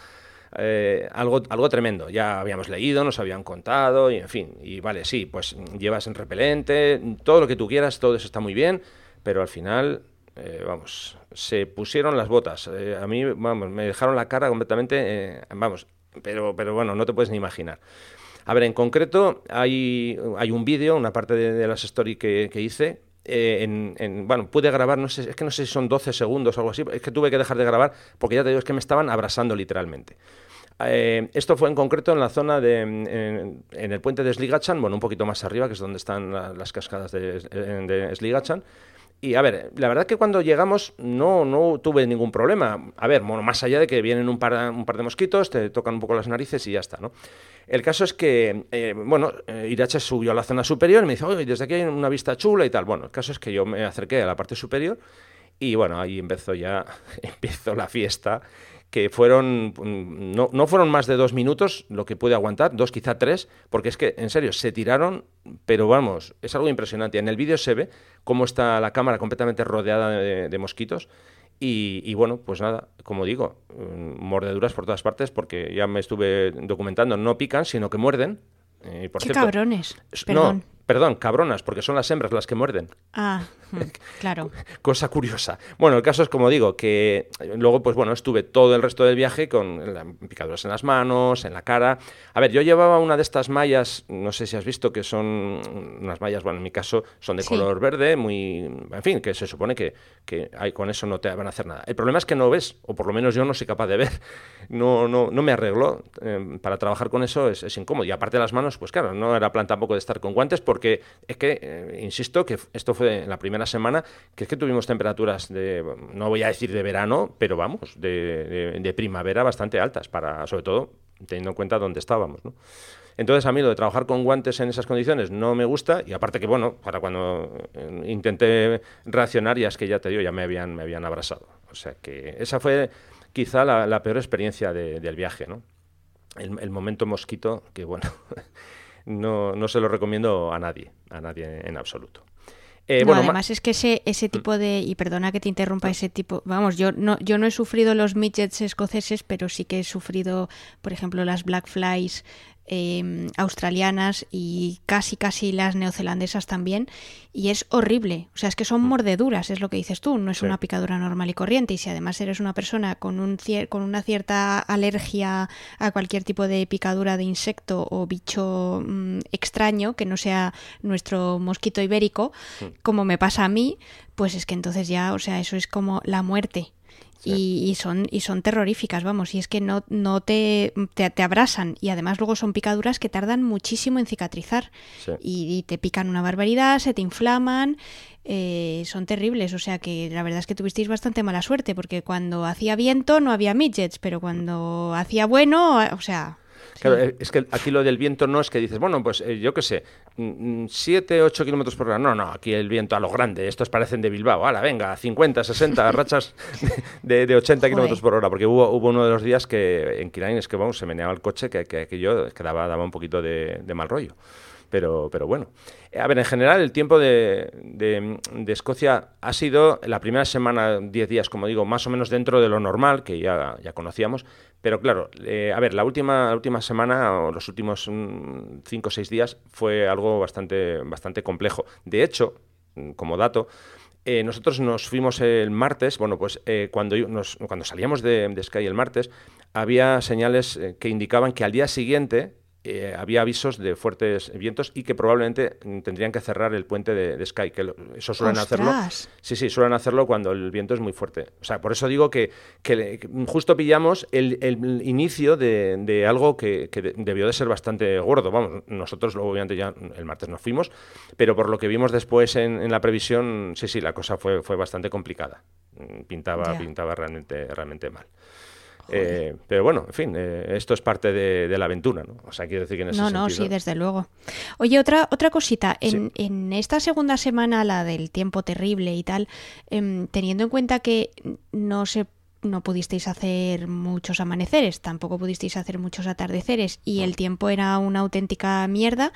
eh, algo, algo tremendo. Ya habíamos leído, nos habían contado, y en fin. Y vale, sí, pues llevas en repelente, todo lo que tú quieras, todo eso está muy bien, pero al final eh, vamos, se pusieron las botas. Eh, a mí, vamos, me dejaron la cara completamente, eh, vamos, pero, pero bueno, no te puedes ni imaginar. A ver, en concreto, hay, hay un vídeo, una parte de, las stories que, hice, en, bueno, pude grabar, no sé, es que no sé si son 12 segundos o algo así, es que tuve que dejar de grabar porque ya te digo, es que me estaban abrasando literalmente. esto fue en concreto en la zona de, en, el puente de Sligachan, bueno, un poquito más arriba, que es donde están las cascadas de, de Sligachan, y a ver, la verdad que cuando llegamos no, no tuve ningún problema. A ver, bueno, más allá de que vienen un par, un par de mosquitos, te tocan un poco las narices y ya está, ¿no? El caso es que, eh, bueno, eh, Irache subió a la zona superior y me dice, oye, desde aquí hay una vista chula y tal. Bueno, el caso es que yo me acerqué a la parte superior y bueno, ahí empezó ya, [LAUGHS] empezó la fiesta que fueron, no, no, fueron más de dos minutos lo que puede aguantar, dos quizá tres, porque es que, en serio, se tiraron, pero vamos, es algo impresionante. En el vídeo se ve cómo está la cámara completamente rodeada de, mosquitos. Y, y, bueno, pues nada, como digo, mm, mordeduras por todas partes, porque ya me estuve documentando, no pican, sino que muerden. Eh, por Qué cabrones. Perdón. Perdón, cabronas, porque son las hembras las que muerden. Ah, [LAUGHS] claro. Cosa curiosa. Bueno, el caso es como digo, que luego, pues bueno, estuve todo el resto del viaje con picaduras en las manos, en la cara. A ver, yo llevaba una de estas mallas, no sé si has visto, que son unas mallas, bueno, en mi caso son de color verde, muy. En fin, que se supone que, que con eso no te van a hacer nada. El problema es que no ves, o por lo menos yo no soy capaz de ver. [LAUGHS] No, no, no me arreglo. Eh, para trabajar con eso es, es incómodo. Y aparte de las manos, pues claro, no era plan tampoco de estar con guantes, porque porque es que, eh, insisto, que esto fue en la primera semana, que es que tuvimos temperaturas de, no voy a decir de verano, pero vamos, de, primavera bastante altas, para, sobre todo teniendo en cuenta dónde estábamos. Entonces a mí lo de trabajar con guantes en esas condiciones no me gusta y aparte que bueno, para cuando eh, intenté reaccionar ya es que ya te digo, ya me habían, me habían abrasado. O sea que esa fue quizá la, peor experiencia del viaje, el, momento mosquito, que bueno, [LAUGHS] no, no se lo recomiendo a nadie, a nadie en absoluto. Eh, bueno, además es que ese, ese mm. tipo de, y perdona que te interrumpa, ese tipo, vamos, yo no, yo no he sufrido los midgets escoceses, pero sí que he sufrido, por ejemplo, las black flies Em, australianas y casi casi las neozelandesas también y es horrible, o sea es que son mm. mordeduras, es lo que dices tú, no es una picadura normal y corriente y si además eres una persona con, un con una cierta alergia a cualquier tipo de picadura de insecto o bicho mm, extraño que no sea nuestro mosquito ibérico, mm. como me pasa a mí, pues es que entonces ya, o sea, eso es como la muerte y, son, y son terroríficas, vamos, y es que no, no te, te, abrasan y además luego son picaduras que tardan muchísimo en cicatrizar y, te pican una barbaridad, se te inflaman, eh, son terribles, o sea que la verdad es que tuvisteis bastante mala suerte porque cuando hacía viento no había midgets, pero cuando hacía bueno, o sea, Claro, es que aquí lo del viento no es que dices, bueno, pues eh, yo qué sé, 7, 8 kilómetros por hora. No, no, aquí el viento a lo grande. Estos parecen de Bilbao. Hala, venga, 50, 60 [LAUGHS] rachas de, de 80 kilómetros por hora. Porque hubo, hubo uno de los días que en Kirain es que vamos, se meneaba el coche que, que, yo que daba, daba un poquito de, de mal rollo pero, pero bueno. A ver, en general el tiempo de, de, Escocia ha sido la primera semana, 10 días, como digo, más o menos dentro de lo normal, que ya, ya conocíamos, pero claro, eh, a ver, la última, última semana o los últimos 5 mm, o 6 días fue algo bastante, bastante complejo. De hecho, mm, como dato, eh, nosotros nos fuimos el martes, bueno, pues eh, cuando, cuando salíamos de, de, Sky el martes, había señales que indicaban que al día siguiente eh, había avisos de fuertes vientos y que probablemente tendrían que cerrar el puente de, Sky, que eso suelen hacerlo. Sí, sí, suelen hacerlo cuando el viento es muy fuerte. O sea, por eso digo que, justo pillamos el, inicio de, algo que, debió de ser bastante gordo. Vamos, nosotros obviamente ya el martes nos fuimos, pero por lo que vimos después en, la previsión, sí, sí, la cosa fue, fue bastante complicada. Pintaba, pintaba realmente, realmente mal. Eh, pero bueno, en fin, eh, esto es parte de, la aventura, ¿no? O sea, quiero decir que en ese No, no, sí, desde luego. Oye, otra, otra cosita. En, en esta segunda semana, la del tiempo terrible y tal, em, teniendo en cuenta que no se no pudisteis hacer muchos amaneceres, tampoco pudisteis hacer muchos atardeceres y el tiempo era una auténtica mierda.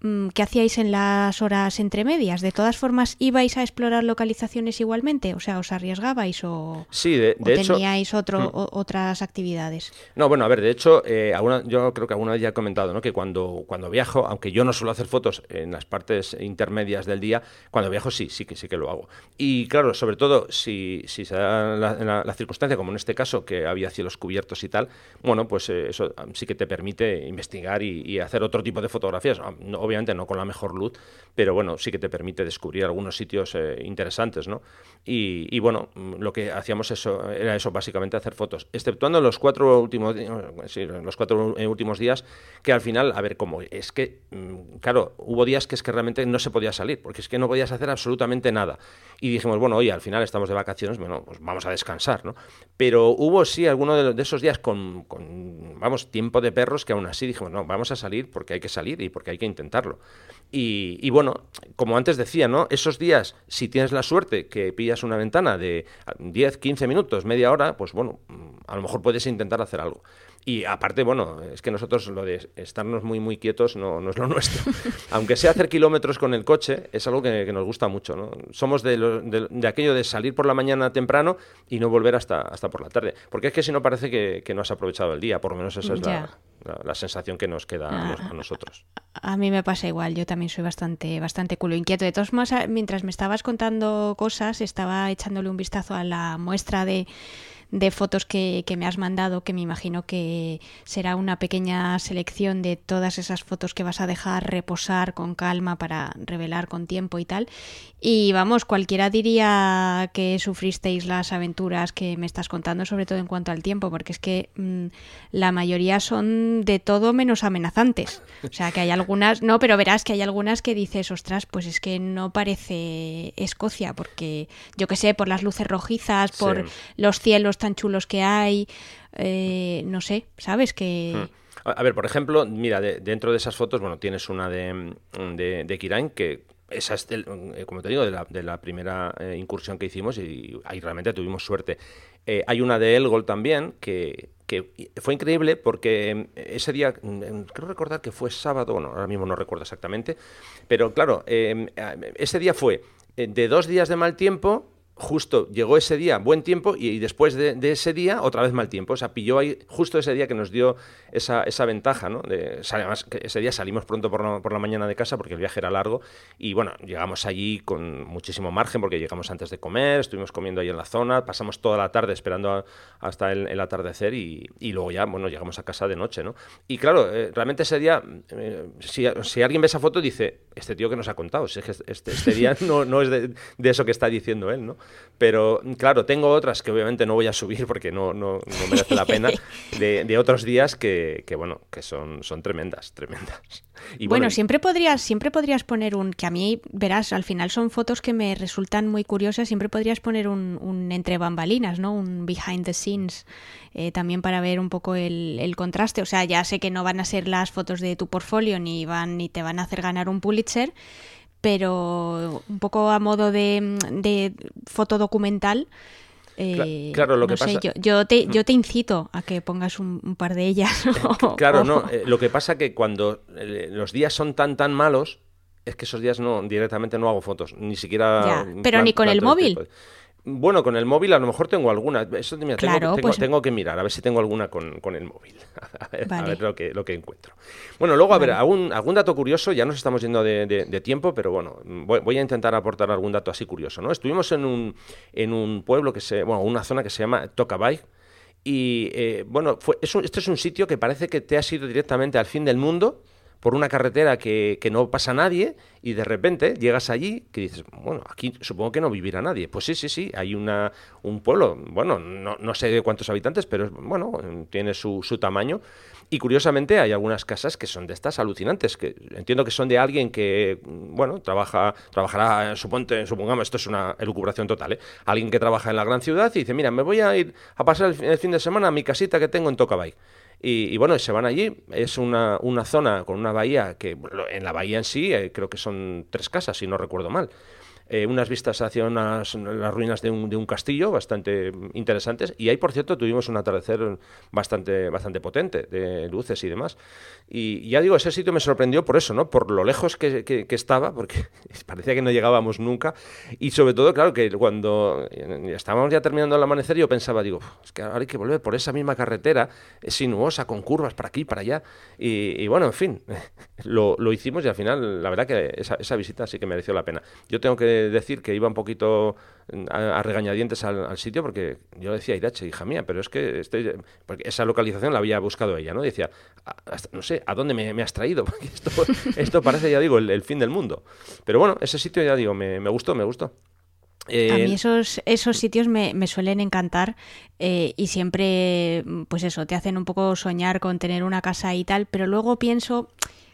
Mm, ¿Qué hacíais en las horas entre medias? ¿De todas formas ibais a explorar localizaciones igualmente? O sea, ¿os arriesgabais o, sí, de, teníais otro, mm. otras actividades? No, bueno, a ver, de hecho, eh, yo creo que alguna vez ya he comentado ¿no? que cuando, cuando viajo, aunque yo no suelo hacer fotos en las partes intermedias del día, cuando viajo sí, sí que sí que lo hago. Y claro, sobre todo si, si se da la, la circunstancia como en este caso, que había cielos cubiertos y tal, bueno, pues eh, eso sí que te permite investigar y, hacer otro tipo de fotografías. Ah, obviamente no con la mejor luz, pero bueno, sí que te permite descubrir algunos sitios eh, interesantes, ¿no? Y, bueno, lo que hacíamos eso era eso, básicamente hacer fotos, exceptuando los cuatro últimos, los cuatro últimos días, que al final, a ver, cómo es que, mm, claro, hubo días que es que realmente no se podía salir, porque es que no podías hacer absolutamente nada. Y dijimos, bueno, oye, al final estamos de vacaciones, bueno, pues vamos a descansar, ¿no? Pero hubo sí alguno de, esos días con, vamos, tiempo de perros que aún así dijimos, no, vamos a salir porque hay que salir y porque hay que intentarlo. Y, bueno, como antes decía, ¿no? Esos días, si tienes la suerte que pillas una ventana de 10, 15 minutos, media hora, pues bueno, a lo mejor puedes intentar hacer algo. Y aparte, bueno, es que nosotros lo de estarnos muy, muy quietos no, no es lo [LAUGHS] nuestro. Aunque sea hacer kilómetros con el coche, es algo que, nos gusta mucho, ¿no? Somos de, de, aquello de salir por la mañana temprano y no volver hasta, hasta por la tarde. Porque es que si no parece que, no has aprovechado el día, por lo menos esa es la, sensación que nos queda a, nosotros. A, mí me pasa igual, yo también soy bastante, bastante culo inquieto. De todos modos, mientras me estabas contando cosas, estaba echándole un vistazo a la muestra de de fotos que, que, me has mandado, que me imagino que será una pequeña selección de todas esas fotos que vas a dejar reposar con calma para revelar con tiempo y tal. Y vamos, cualquiera diría que sufristeis las aventuras que me estás contando, sobre todo en cuanto al tiempo, porque es que mm, la mayoría son de todo menos amenazantes. O sea, que hay algunas, no, pero verás que hay algunas que dices, ostras, pues es que no parece Escocia, porque yo que sé, por las luces rojizas, por los cielos tan chulos que hay, eh, no sé, ¿sabes? Que... Hmm. A ver, por ejemplo, mira, dentro de esas fotos, bueno, tienes una de, de, de Kirain que esa es, eh, como te digo, de la, de la primera eh, incursión que hicimos y ahí realmente tuvimos suerte. hay una de Elgol también que, que, fue increíble porque ese día, mm, creo recordar que fue sábado, no, ahora mismo no recuerdo exactamente, pero claro, ese día fue de dos días de mal tiempo justo llegó ese día buen tiempo y, después de, ese día otra vez mal tiempo. O sea, pilló ahí justo ese día que nos dio esa, esa ventaja, ¿no? De, además, ese día salimos pronto por la, por la, mañana de casa porque el viaje era largo y bueno, llegamos allí con muchísimo margen porque llegamos antes de comer, estuvimos comiendo ahí en la zona, pasamos toda la tarde esperando hasta el, atardecer y, y, luego ya, bueno, llegamos a casa de noche, ¿no? Y claro, eh, realmente ese día, eh, si, si, alguien ve esa foto dice, este tío que nos ha contado, si es que este, este día [LAUGHS] no, no es de, de, eso que está diciendo él, ¿no? Pero claro, tengo otras que obviamente no voy a subir porque no, no, no merece la pena, [LAUGHS] de, de, otros días que, que, bueno, que son, son tremendas, tremendas. Y bueno, bueno, siempre podrías, siempre podrías poner un, que a mí, verás, al final son fotos que me resultan muy curiosas, siempre podrías poner un, un entre bambalinas, ¿no? Un behind the scenes, eh, también para ver un poco el, el, contraste. O sea, ya sé que no van a ser las fotos de tu portfolio ni van ni te van a hacer ganar un Pulitzer, pero un poco a modo de, de foto documental. Eh, claro, lo que pasa... yo, yo, te, yo te incito a que pongas un, un par de ellas. [LAUGHS] [LAUGHS] claro, no. [LAUGHS] Eh, lo que pasa que cuando eh, los días son tan, tan malos, es que esos días no directamente no hago fotos, ni siquiera. Ya, pero plan, ni con el móvil. Tipo. Bueno, con el móvil a lo mejor tengo alguna. Eso mira, claro, tengo, pues... tengo, que mirar, a ver si tengo alguna con, con el móvil. [LAUGHS] A ver, vale. a ver, lo, que, lo que encuentro. Bueno, luego, a ver, algún, algún dato curioso, ya nos estamos yendo de, de, de tiempo, pero bueno, voy, voy, a intentar aportar algún dato así curioso, ¿no? Estuvimos en un, en un pueblo que se. Bueno, una zona que se llama Tocabay. Y eh, bueno, fue, es un, este es un sitio que parece que te has ido directamente al fin del mundo por una carretera que, que, no pasa nadie y de repente llegas allí que dices, bueno, aquí supongo que no vivirá nadie. Pues sí, sí, sí, hay una, un pueblo, bueno, no, no sé de cuántos habitantes, pero bueno, tiene su, su, tamaño. Y curiosamente hay algunas casas que son de estas alucinantes, que entiendo que son de alguien que, bueno, trabaja, trabajará, suponte, supongamos, esto es una elucubración total, ¿eh? alguien que trabaja en la gran ciudad y dice, mira, me voy a ir a pasar el, el fin de semana a mi casita que tengo en Tocabay. Y, y, bueno, se van allí. Es una, una, zona con una bahía que en la bahía en sí eh, creo que son tres casas, si no recuerdo mal. Eh, unas vistas hacia unas, las ruinas de un, de un, castillo bastante interesantes. Y ahí, por cierto, tuvimos un atardecer bastante, bastante potente de luces y demás. Y ya digo, ese sitio me sorprendió por eso, ¿no? Por lo lejos que, que, que estaba, porque [LAUGHS] parecía que no llegábamos nunca. Y sobre todo, claro, que cuando estábamos ya terminando el amanecer, yo pensaba, digo, es que ahora hay que volver por esa misma carretera, sinuosa, con curvas para aquí, para allá. Y, y bueno, en fin, [LAUGHS] lo, lo, hicimos y al final, la verdad que esa, esa visita sí que mereció la pena. Yo tengo que decir que iba un poquito a, a regañadientes al, al, sitio porque yo decía, Irache, hija mía, pero es que estoy, porque esa localización la había buscado ella, ¿no? decía, hasta, no sé, ¿a dónde me, me has traído? [LAUGHS] Porque esto, esto, parece, ya digo, el, el, fin del mundo. Pero bueno, ese sitio, ya digo, me, me gustó, me gustó. Eh, a mí esos, esos sitios me, me suelen encantar eh, y siempre, pues eso, te hacen un poco soñar con tener una casa y tal, pero luego pienso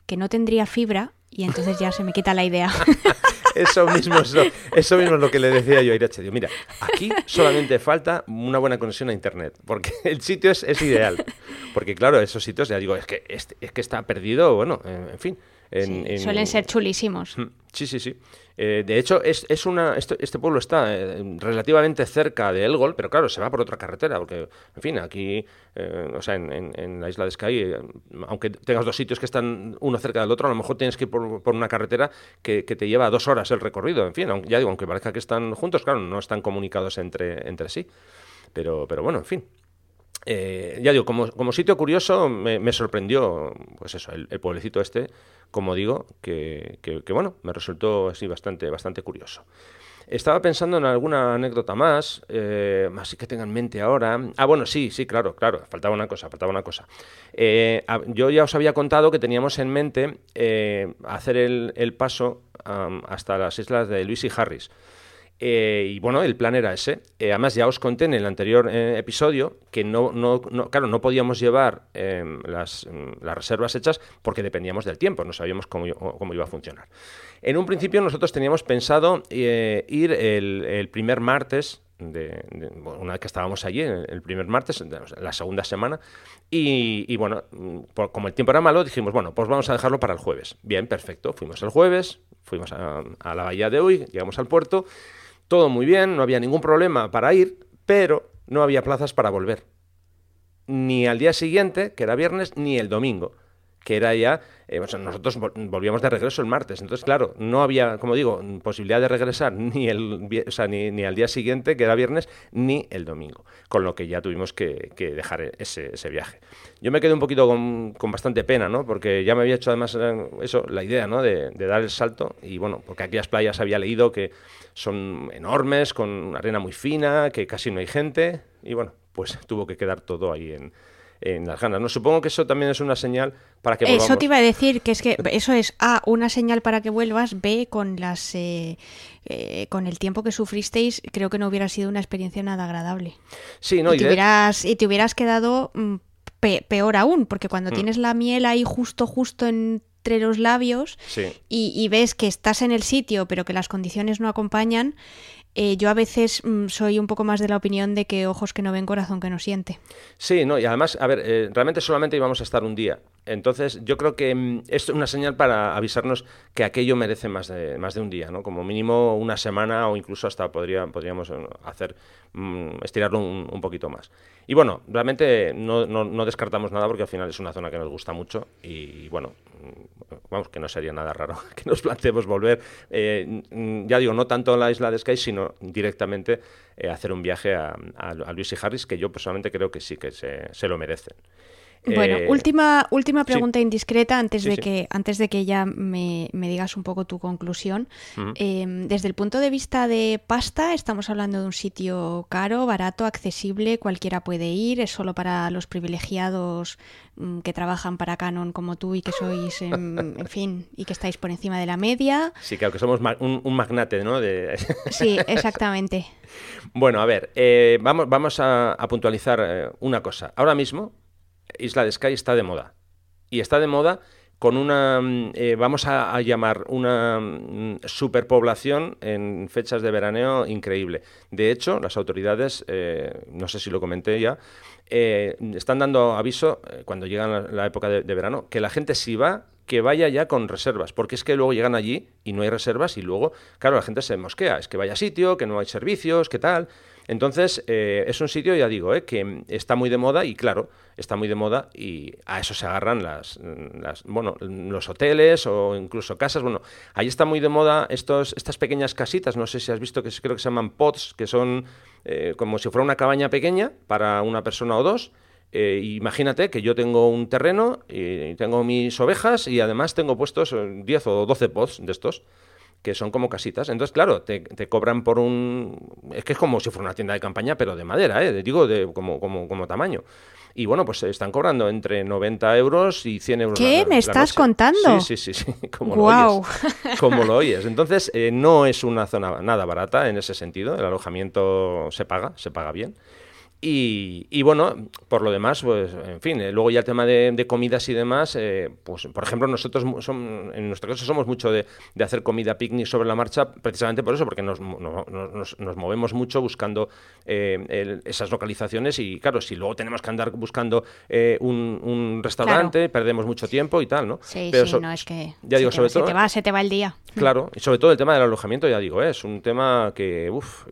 que no tendría fibra y entonces ya se me quita la idea. [LAUGHS] eso, mismo es lo, eso mismo es lo que le decía yo a Irache. Digo, mira, aquí solamente falta una buena conexión a Internet, porque [LAUGHS] el sitio es, es ideal. Porque claro, esos sitios, ya digo, es que, es, es que está perdido, bueno, en, en fin. En, sí, en, suelen ser chulísimos. Sí, sí, sí. Eh, de hecho, es, es una, este, este, pueblo está eh, relativamente cerca de Elgol, pero claro, se va por otra carretera, porque, en fin, aquí, eh, o sea, en, en, la isla de Skye, aunque tengas dos sitios que están uno cerca del otro, a lo mejor tienes que ir por, por una carretera que, que, te lleva dos horas el recorrido. En fin, aunque, ya digo, aunque parezca que están juntos, claro, no están comunicados entre, entre sí. Pero, pero bueno, en fin. Eh, ya digo, como, sitio curioso me, sorprendió, pues eso, el, pueblecito este, como digo, que, bueno, me resultó así bastante, bastante curioso. Estaba pensando en alguna anécdota más, eh, así que tenga en mente ahora. Ah, bueno, sí, sí, claro, claro, faltaba una cosa, faltaba una cosa. Eh, yo ya os había contado que teníamos en mente eh, hacer el, paso hasta las islas de Luis y Harris. Eh, y bueno, el plan era ese. Eh, además, ya os conté en el anterior eh, episodio que no, no, no, claro, no podíamos llevar em, las, las, reservas hechas porque dependíamos del tiempo, no sabíamos cómo, cómo iba a funcionar. En un principio nosotros teníamos pensado ir el, primer martes, de, una vez que estábamos allí, el primer martes, la segunda semana, y, bueno, por, como el tiempo era malo, dijimos, bueno, pues vamos a dejarlo para el jueves. Bien, perfecto. Fuimos el jueves, fuimos a, a la bahía de hoy, llegamos al puerto todo muy bien, no había ningún problema para ir, pero no había plazas para volver. Ni al día siguiente, que era viernes, ni el domingo, que era ya, eh, nosotros volvíamos de regreso el martes. Entonces, claro, no había, como digo, posibilidad de regresar [LAUGHS] ni, el, ni, ni al día siguiente, que era viernes, ni el domingo. Con lo que ya tuvimos que, que dejar ese, ese, viaje. Yo me quedé un poquito con, con, bastante pena, ¿no? Porque ya me había hecho además eh, eso, la idea, ¿no? De, de dar el salto. Y bueno, porque aquellas playas había leído que son enormes, con arena muy fina, que casi no hay gente, y bueno, pues [LAUGHS] tuvo que quedar todo ahí en, en las ganas. ¿no? Supongo que eso también es una señal para que Eso te iba a decir, que es que eso es A, una señal para que vuelvas, B, con las eh, eh, con el tiempo que sufristeis, creo que no hubiera sido una experiencia nada agradable. Sí, no, y, te, hubieras, y te hubieras quedado mm, peor aún, porque cuando mm. tienes la miel ahí justo, justo entre los labios y, ves que estás en el sitio, pero que las condiciones no acompañan, eh, yo a veces mm, soy un poco más de la opinión de que ojos que no ven, corazón que no siente. Sí, no, y además, a ver, eh, realmente solamente íbamos a estar un día. Entonces, yo creo que mm, es una señal para avisarnos que aquello merece más de, más de un día, ¿no? Como mínimo una semana o incluso hasta podría, podríamos eh, hacer, estirarlo un, poquito más. Y bueno, realmente no, no, descartamos nada porque al final es una zona que nos gusta mucho y bueno, vamos, que no sería nada raro [LAUGHS] que nos planteemos volver, eh, ya digo, no tanto a la isla de Sky, sino directamente eh, hacer un viaje a, Luis y Harris, que yo personalmente creo que sí que se lo merecen. Bueno, eh, última, última pregunta indiscreta antes, de Que, antes de que ya me, digas un poco tu conclusión. Em, desde el punto de vista de pasta, estamos hablando de un sitio caro, barato, accesible, cualquiera puede ir, es solo para los privilegiados mm, que trabajan para Canon como tú y que sois, [LAUGHS] en, fin, y que estáis por encima de la media. Sí, claro que somos un, magnate, ¿no? De... [LAUGHS] sí, exactamente. bueno, a ver, eh, vamos, vamos a, puntualizar eh, una cosa. Ahora mismo Isla de Sky está de moda. Y está de moda con una, mm, eh, vamos a, llamar, una mm, superpoblación en fechas de veraneo increíble. De hecho, las autoridades, eh, no sé si lo comenté ya, eh, están dando aviso cuando llega la, época de, de, verano, que la gente si va, que vaya ya con reservas, porque es que luego llegan allí y no hay reservas y luego, claro, la gente se mosquea, es que vaya sitio, que no hay servicios, que tal. Entonces, eh, es un sitio, ya digo, eh, que está muy de moda y claro, está muy de moda y a eso se agarran las, bueno, los hoteles o incluso casas. Bueno, ahí está muy de moda estos, estas pequeñas casitas, no sé si has visto que creo que se llaman pots, que son eh, como si fuera una cabaña pequeña para una persona o dos. imagínate que yo tengo un terreno y tengo mis ovejas y además tengo puestos 10 o 12 pots de estos que son como casitas. Entonces, claro, te, cobran por un... Es que es como si fuera una tienda de campaña, pero de madera, ¿eh? digo, de, como, como, como tamaño. Y bueno, pues están cobrando entre 90 euros y 100 euros. ¿Qué? ¿Me estás contando? Sí, sí, sí, sí. [LAUGHS] Como, lo oyes. como lo oyes. Entonces, eh, no es una zona nada barata en ese sentido. El alojamiento se paga, se paga bien. Y, bueno, por lo demás, pues, en fin, eh, luego ya el tema de, comidas y demás, eh, pues, por ejemplo, nosotros en nuestro caso somos mucho de, hacer comida picnic sobre la marcha, precisamente por eso, porque nos, nos, movemos mucho buscando eh, esas localizaciones y, claro, si luego tenemos que andar buscando un, restaurante, perdemos mucho tiempo y tal, ¿no? Sí, sí, no, es que ya digo, sobre todo, se te va, se te va el día. Claro, y sobre todo el tema del alojamiento, ya digo, es un tema que, uff,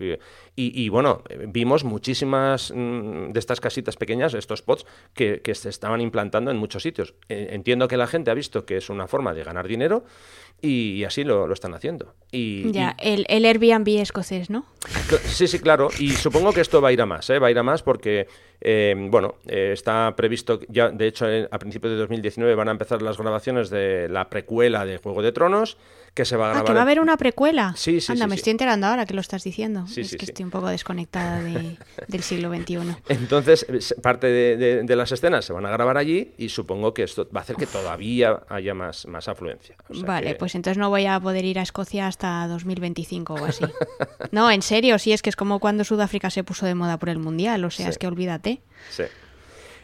y, bueno, vimos muchísimas mm, de estas casitas pequeñas, estos pots, que, se estaban implantando en muchos sitios. E, entiendo que la gente ha visto que es una forma de ganar dinero y, así lo, están haciendo. Y, ya, El, el, Airbnb escocés, ¿no? Sí, sí, claro. Y supongo que esto va a ir a más, ¿eh? va a ir a más porque, eh, bueno, eh, está previsto, ya de hecho a principios de 2019 van a empezar las grabaciones de la precuela de Juego de Tronos que se va a ah, grabar. que va a haber una precuela. Sí, sí, Anda, me estoy enterando ahora que lo estás diciendo. es que estoy un poco desconectada [LAUGHS] del siglo XXI. Entonces, parte de, las escenas se van a grabar allí y supongo que esto va a hacer que todavía haya más, más afluencia. vale, pues entonces no voy a poder ir a Escocia hasta 2025 o así. [LAUGHS] no, en serio, sí, es que es como cuando Sudáfrica se puso de moda por el Mundial, o sea, es que olvídate. Sí.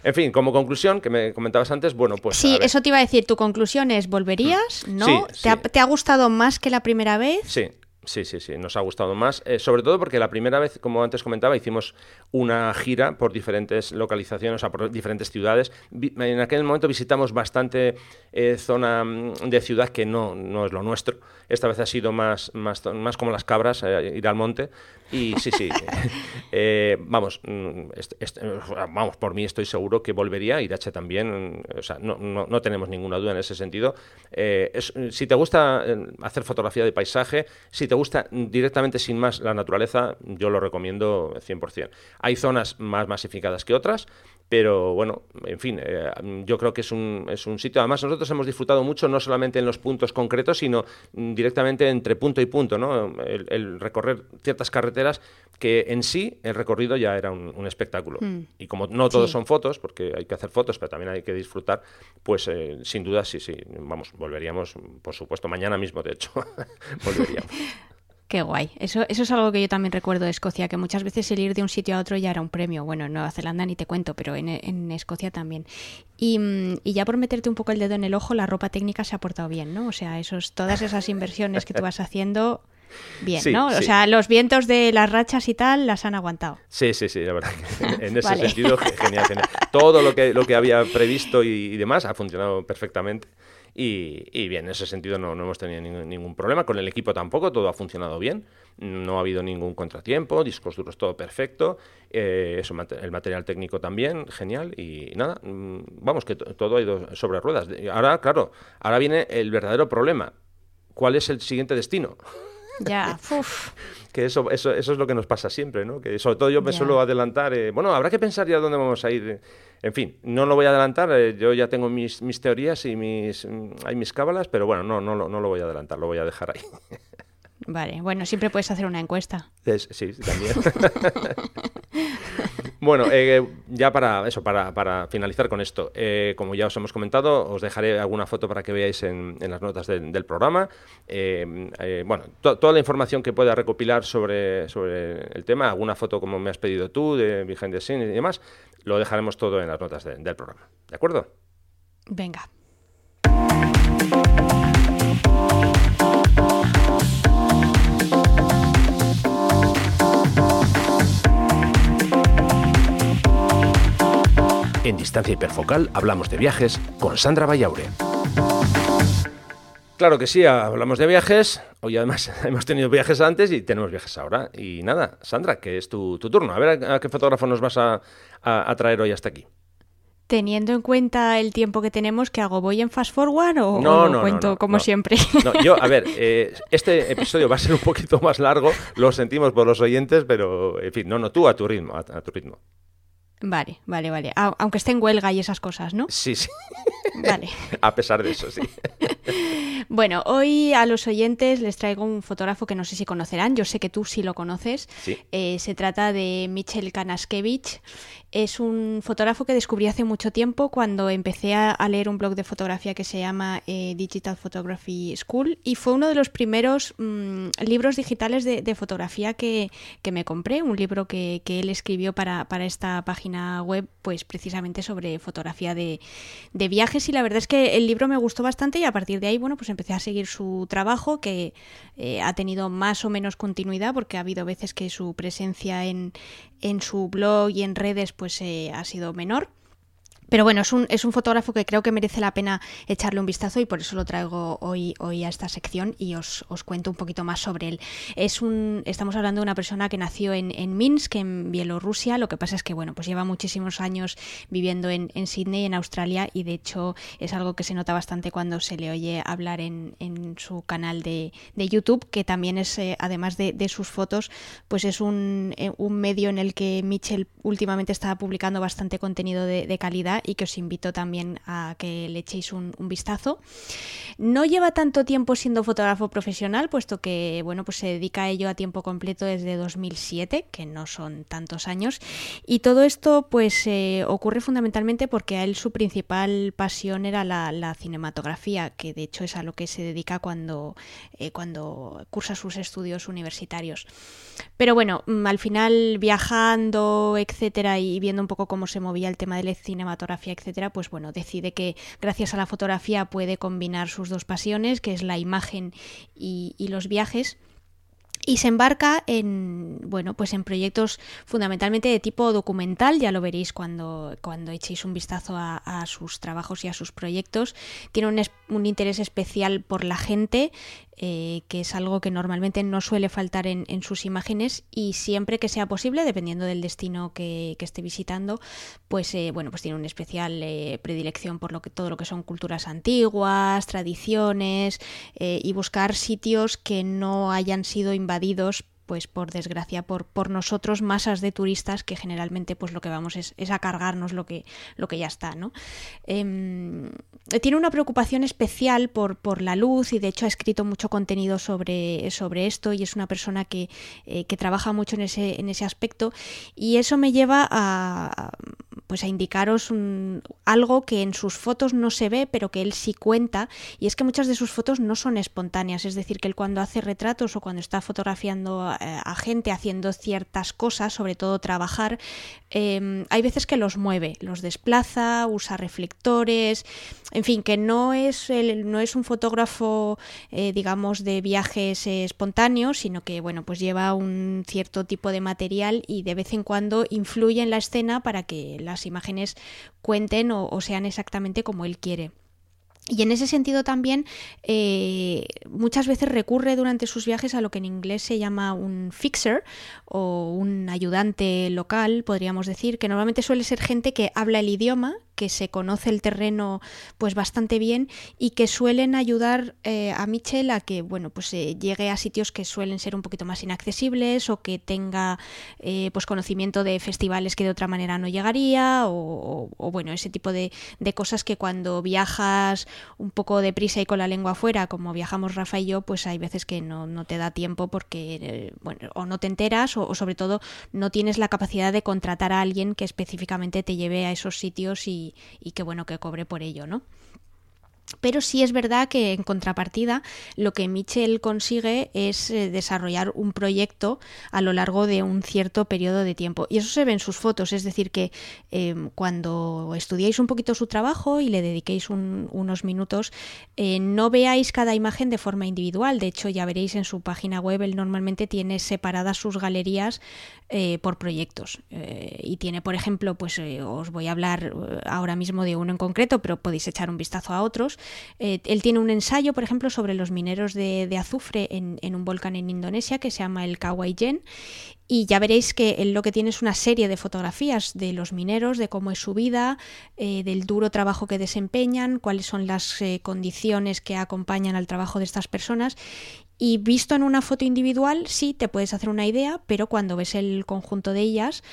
En fin, como conclusión, que me comentabas antes, bueno, pues... Sí, eso te iba a decir, tu conclusión es, ¿volverías? Mm. ¿No? ¿Te, Ha, ¿Te, ha, gustado más que la primera vez? Sí, Sí, sí, sí, nos ha gustado más, eh, sobre todo porque la primera vez, como antes comentaba, hicimos una gira por diferentes localizaciones, o sea, por diferentes ciudades. En aquel momento visitamos bastante eh, zona mm, de ciudad que no, no es lo nuestro. Esta vez ha sido más, más, más como las cabras, eh, ir al monte. Y sí, sí, [LAUGHS] vamos, mm, vamos, por mí estoy seguro que volvería, Irache también, o sea, no, no, no tenemos ninguna duda en ese sentido. si te gusta hacer fotografía de paisaje, si te gusta directamente sin más la naturaleza, yo lo recomiendo 100%. Hay zonas más masificadas que otras, pero bueno, en fin, eh, yo creo que es un, es un sitio. Además, nosotros hemos disfrutado mucho, no solamente en los puntos concretos, sino directamente entre punto y punto, ¿no? El, recorrer ciertas carreteras que en sí el recorrido ya era un, espectáculo. Y como no todos son fotos, porque hay que hacer fotos, pero también hay que disfrutar, pues eh, sin duda sí, sí, vamos, volveríamos, por supuesto, mañana mismo, de hecho, [LAUGHS] volveríamos. [LAUGHS] Qué guay. Eso, eso es algo que yo también recuerdo de Escocia, que muchas veces el ir de un sitio a otro ya era un premio. Bueno, en Nueva Zelanda ni te cuento, pero en, en Escocia también. Y, y, ya por meterte un poco el dedo en el ojo, la ropa técnica se ha portado bien, ¿no? O sea, esos, todas esas inversiones que tú vas haciendo bien, ¿no? O sea, los vientos de las rachas y tal las han aguantado. Sí, sí, sí, la verdad en [LAUGHS] ese sentido, genial, genial. Todo lo que, lo que había previsto y, demás ha funcionado perfectamente. Y, bien, en ese sentido no, hemos tenido ningún, problema. Con el equipo tampoco, todo ha funcionado bien. No ha habido ningún contratiempo, discos duros todo perfecto. Eh, eso, el material técnico también, genial. Y nada, mm, vamos, que todo ha ido sobre ruedas. Ahora, claro, ahora viene el verdadero problema. ¿Cuál es el siguiente destino? [LAUGHS] Ya, que eso, eso, eso es lo que nos pasa siempre, ¿no? Que sobre todo yo me suelo adelantar, eh, bueno, habrá que pensar ya dónde vamos a ir. En fin, no lo voy a adelantar, eh, yo ya tengo mis, mis teorías y mis, mm, hay mis cábalas, pero bueno, no, no, no lo voy a adelantar, lo voy a dejar ahí. Vale, bueno, siempre puedes hacer una encuesta. sí, también. [LAUGHS] bueno, eh, ya para eso, para, para finalizar con esto, eh, como ya os hemos comentado, os dejaré alguna foto para que veáis en, las notas del programa. Eh, bueno, toda la información que pueda recopilar sobre, sobre el tema, alguna foto como me has pedido tú, de behind the scenes y demás, lo dejaremos todo en las notas del programa. ¿De acuerdo? Venga. En Distancia Hiperfocal hablamos de viajes con Sandra Vallaure. Claro que sí, hablamos de viajes. Hoy además [LAUGHS] hemos tenido viajes antes y tenemos viajes ahora. Y nada, Sandra, que es tu, turno. A ver a, qué fotógrafo nos vas a, traer hoy hasta aquí. Teniendo en cuenta el tiempo que tenemos, ¿qué hago? ¿Voy en fast forward o, no, lo cuento como siempre? No, yo, a ver, [LAUGHS] eh, este episodio va a ser un poquito más largo, lo sentimos por los oyentes, pero en fin, no, no, tú a tu ritmo, a tu ritmo. Vale, vale, vale. Aunque esté en huelga y esas cosas, ¿no? Sí, sí. [LAUGHS] Vale. [LAUGHS] A pesar de eso, sí. [LAUGHS] Bueno, hoy a los oyentes les traigo un fotógrafo que no sé si conocerán. Yo sé que tú sí lo conoces. Sí. Eh, se trata de Michel Kanaskevich. Es un fotógrafo que descubrí hace mucho tiempo cuando empecé a, leer un blog de fotografía que se llama eh, Digital Photography School y fue uno de los primeros mm, libros digitales de, fotografía que, me compré, un libro que, él escribió para, esta página web, pues precisamente sobre fotografía de, viajes y la verdad es que el libro me gustó bastante y a partir de ahí, bueno, pues empecé a seguir su trabajo que eh, ha tenido más o menos continuidad porque ha habido veces que su presencia en, en su blog y en redes pues eh, ha sido menor. Pero bueno, es un, es un fotógrafo que creo que merece la pena echarle un vistazo y por eso lo traigo hoy, hoy a esta sección y os, cuento un poquito más sobre él. Es un, estamos hablando de una persona que nació en, Minsk, en Bielorrusia. Lo que pasa es que bueno, pues lleva muchísimos años viviendo en, en Sydney, en Australia, y de hecho es algo que se nota bastante cuando se le oye hablar en, su canal de, YouTube, que también es, eh, además de, sus fotos, pues es un, eh, un, medio en el que Mitchell últimamente está publicando bastante contenido de calidad y que os invito también a que le echéis un, vistazo. No lleva tanto tiempo siendo fotógrafo profesional, puesto que bueno, pues se dedica a ello a tiempo completo desde 2007, que no son tantos años, y todo esto pues eh, ocurre fundamentalmente porque a él su principal pasión era la, cinematografía, que de hecho es a lo que se dedica cuando, eh, cuando cursa sus estudios universitarios. Pero bueno, mm, al final viajando, etcétera, y viendo un poco cómo se movía el tema de la cinematografía, etcétera, pues bueno, decide que gracias a la fotografía puede combinar sus dos pasiones, que es la imagen y, los viajes. Y se embarca en bueno pues en proyectos fundamentalmente de tipo documental ya lo veréis cuando, cuando echéis un vistazo a, sus trabajos y a sus proyectos. Tiene un interés especial por la gente eh, que es algo que normalmente no suele faltar en, sus imágenes y siempre que sea posible, dependiendo del destino que, esté visitando, pues eh, bueno, pues tiene una especial eh, predilección por lo que todo lo que son culturas antiguas, tradiciones y buscar sitios que no hayan sido invadidos pues por desgracia, por, por nosotros, masas de turistas que generalmente pues lo que vamos es, a cargarnos lo que, lo que ya está, ¿no? Em, tiene una preocupación especial por, por la luz y de hecho ha escrito mucho contenido sobre, sobre esto y es una persona que, eh, que trabaja mucho en ese, en ese aspecto y eso me lleva a, pues a indicaros algo que en sus fotos no se ve, pero que él sí cuenta, y es que muchas de sus fotos no son espontáneas, es decir, que él cuando hace retratos o cuando está fotografiando eh, a, gente haciendo ciertas cosas, sobre todo trabajar, em, hay veces que los mueve, los desplaza, usa reflectores, en fin, que no es, el, no es un fotógrafo, eh, digamos, de viajes espontáneos, sino que, bueno, pues lleva un cierto tipo de material y de vez en cuando influye en la escena para que la las imágenes cuenten o, sean exactamente como él quiere. Y en ese sentido también eh, muchas veces recurre durante sus viajes a lo que en inglés se llama un fixer o un ayudante local, podríamos decir, que normalmente suele ser gente que habla el idioma, que se conoce el terreno pues bastante bien y que suelen ayudar eh, a Michel a que bueno pues eh, llegue a sitios que suelen ser un poquito más inaccesibles o que tenga eh, pues conocimiento de festivales que de otra manera no llegaría o, bueno ese tipo de, cosas que cuando viajas un poco deprisa y con la lengua afuera como viajamos Rafa y yo pues hay veces que no, te da tiempo porque bueno o no te enteras o sobre todo no tienes la capacidad de contratar a alguien que específicamente te lleve a esos sitios y y, qué bueno que cobre por ello, ¿no? Pero sí es verdad que en contrapartida lo que Mitchell consigue es eh, desarrollar un proyecto a lo largo de un cierto periodo de tiempo. Y eso se ve en sus fotos, es decir, que em, cuando estudiáis un poquito su trabajo y le dediquéis unos minutos, eh, no veáis cada imagen de forma individual. De hecho, ya veréis en su página web, él normalmente tiene separadas sus galerías eh, por proyectos. y tiene, por ejemplo, pues os voy a hablar ahora mismo de uno en concreto, pero podéis echar un vistazo a otros eh, él tiene un ensayo, por ejemplo, sobre los mineros de, azufre en, un volcán en Indonesia que se llama el Kawayen. Y ya veréis que él lo que tiene es una serie de fotografías de los mineros, de cómo es su vida, eh, del duro trabajo que desempeñan, cuáles son las eh, condiciones que acompañan al trabajo de estas personas. Y visto en una foto individual, sí, te puedes hacer una idea, pero cuando ves el conjunto de ellas,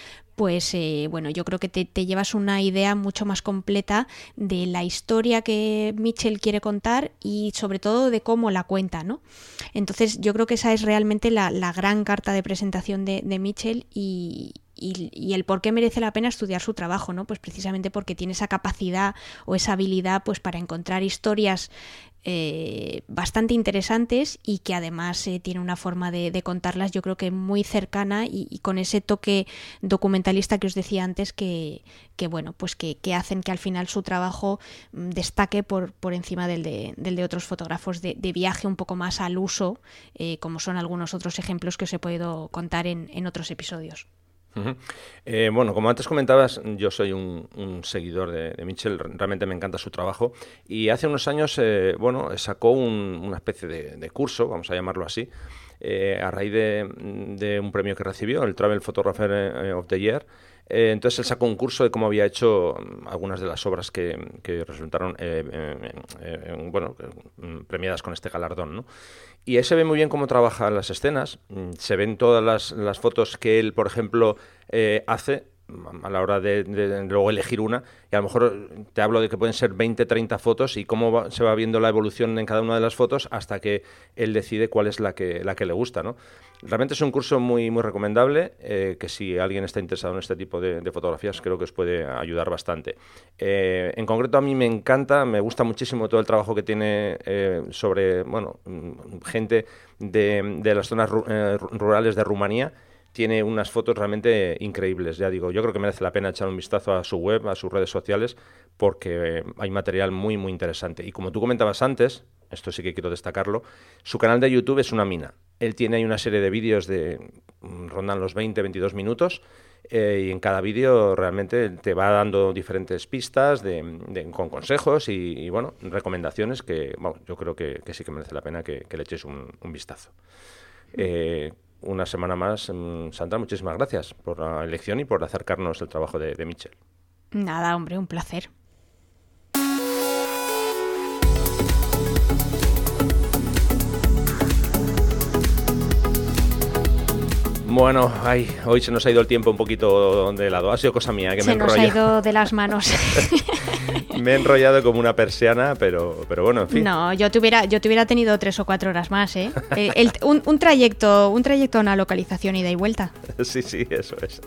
pues eh, bueno, yo creo que te, llevas una idea mucho más completa de la historia que Mitchell quiere contar y sobre todo de cómo la cuenta, ¿no? Entonces yo creo que esa es realmente la, gran carta de presentación de, de Mitchell y, y, el por qué merece la pena estudiar su trabajo, ¿no? Pues precisamente porque tiene esa capacidad o esa habilidad pues para encontrar historias eh, bastante interesantes y que además eh, tiene una forma de, contarlas yo creo que muy cercana y, con ese toque documentalista que os decía antes que, bueno pues que, hacen que al final su trabajo mm, destaque por, por encima del de, del de otros fotógrafos de, viaje un poco más al uso eh, como son algunos otros ejemplos que os he podido contar en, en otros episodios. Eh, bueno, como antes comentabas, yo soy un, seguidor de, Mitchell, realmente me encanta su trabajo y hace unos años, eh, bueno, sacó una especie de, curso, vamos a llamarlo así, eh, a raíz de, un premio que recibió, el Travel Photographer of the Year. entonces él sacó un curso de cómo había hecho mm, algunas de las obras que, resultaron bueno, mm, premiadas con este galardón, ¿no? Y ahí se ve muy bien cómo trabaja las escenas. Mm, se ven todas las, las fotos que él, por ejemplo, eh, hace a la hora de, luego elegir una, y a lo mejor te hablo de que pueden ser 20, 30 fotos y cómo se va viendo la evolución en cada una de las fotos hasta que él decide cuál es la que, la que le gusta, ¿no? Realmente es un curso muy, muy recomendable, eh, que si alguien está interesado en este tipo de, fotografías creo que os puede ayudar bastante. Eh, en concreto a mí me encanta, me gusta muchísimo todo el trabajo que tiene eh, sobre, bueno, mm, gente de, de las zonas rurales de Rumanía, tiene unas fotos realmente increíbles. Ya digo, yo creo que merece la pena echar un vistazo a su web, a sus redes sociales, porque hay material muy, muy interesante. Y como tú comentabas antes, esto sí que quiero destacarlo, su canal de YouTube es una mina. Él tiene ahí una serie de vídeos de mm, rondan los 20, 22 minutos. Eh, y en cada vídeo realmente te va dando diferentes pistas con consejos y, bueno, recomendaciones que yo creo que, sí que merece la pena que, le eches un, vistazo. Eh, una semana más. Mm, Sandra, muchísimas gracias por la elección y por acercarnos el trabajo de, de Mitchell. Nada, hombre, un placer. Bueno, ay, hoy se nos ha ido el tiempo un poquito de lado. Ha sido cosa mía que se me nos ha ido de las manos. [LAUGHS] me he enrollado como una persiana, pero, pero bueno, en fin. No, yo te hubiera, yo te hubiera tenido tres o cuatro horas más, ¿eh? eh un, un, trayecto, un trayecto a una localización ida y vuelta. [LAUGHS] Sí, sí, eso es.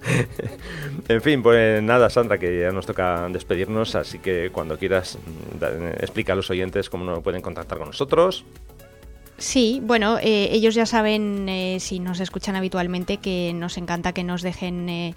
[LAUGHS] en fin, pues nada, Sandra, que ya nos toca despedirnos, así que cuando quieras mm, explica a los oyentes cómo nos pueden contactar con nosotros. Sí, bueno, eh, ellos ya saben, eh, si nos escuchan habitualmente, que nos encanta que nos dejen eh,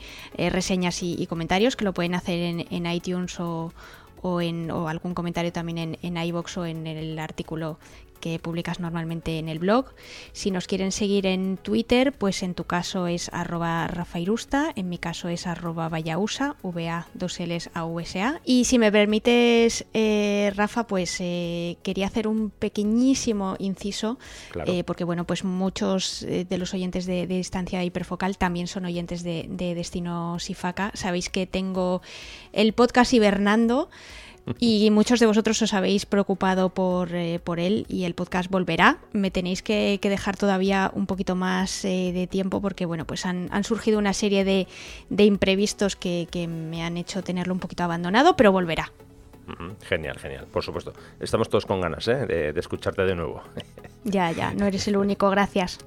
reseñas y, comentarios, que lo pueden hacer en, iTunes o, o, en, o algún comentario también en, en iBox o en el artículo que publicas normalmente en el blog. Si nos quieren seguir en Twitter, pues en tu caso es arroba rafairusta, en mi caso es arroba vayausa, va 2 ls a usa. Y si me permites, eh, Rafa, pues eh, quería hacer un pequeñísimo inciso, eh, porque bueno, pues muchos de los oyentes de, distancia hiperfocal también son oyentes de, de Destino Sifaca. Sabéis que tengo el podcast hibernando y muchos de vosotros os habéis preocupado por, eh, por él y el podcast volverá. Me tenéis que, dejar todavía un poquito más eh, de tiempo porque bueno, pues han, surgido una serie de, de imprevistos que, que me han hecho tenerlo un poquito abandonado, pero volverá. Genial, genial, por supuesto. Estamos todos con ganas ¿eh? de, escucharte de nuevo. [LAUGHS] Ya, ya, no eres el único, gracias.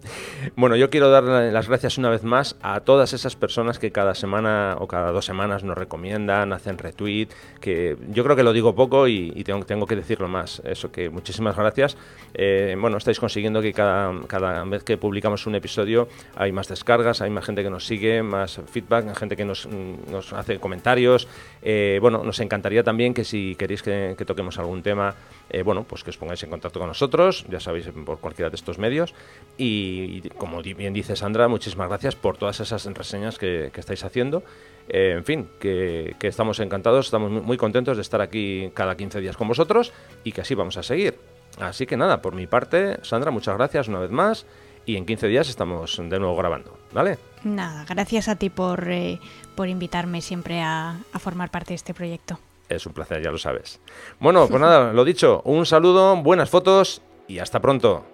Bueno, yo quiero dar las gracias una vez más a todas esas personas que cada semana o cada dos semanas nos recomiendan, hacen retweet, que yo creo que lo digo poco y, tengo, que decirlo más. Eso que muchísimas gracias. Eh, bueno, estáis consiguiendo que cada, cada vez que publicamos un episodio hay más descargas, hay más gente que nos sigue, más feedback, gente que nos, nos hace comentarios. Eh, bueno, nos encantaría también que si queréis que, toquemos algún tema, eh, bueno, pues que os pongáis en contacto con nosotros, ya sabéis, por cualquiera de estos medios. Y, como bien dice Sandra, muchísimas gracias por todas esas reseñas que, estáis haciendo. Eh, en fin, que, estamos encantados, estamos muy contentos de estar aquí cada 15 días con vosotros y que así vamos a seguir. Así que nada, por mi parte, Sandra, muchas gracias una vez más y en 15 días estamos de nuevo grabando, ¿vale? Nada, gracias a ti por, eh, por invitarme siempre a formar parte de este proyecto. Es un placer, ya lo sabes. Bueno, pues nada, lo dicho, un saludo, buenas fotos y hasta pronto.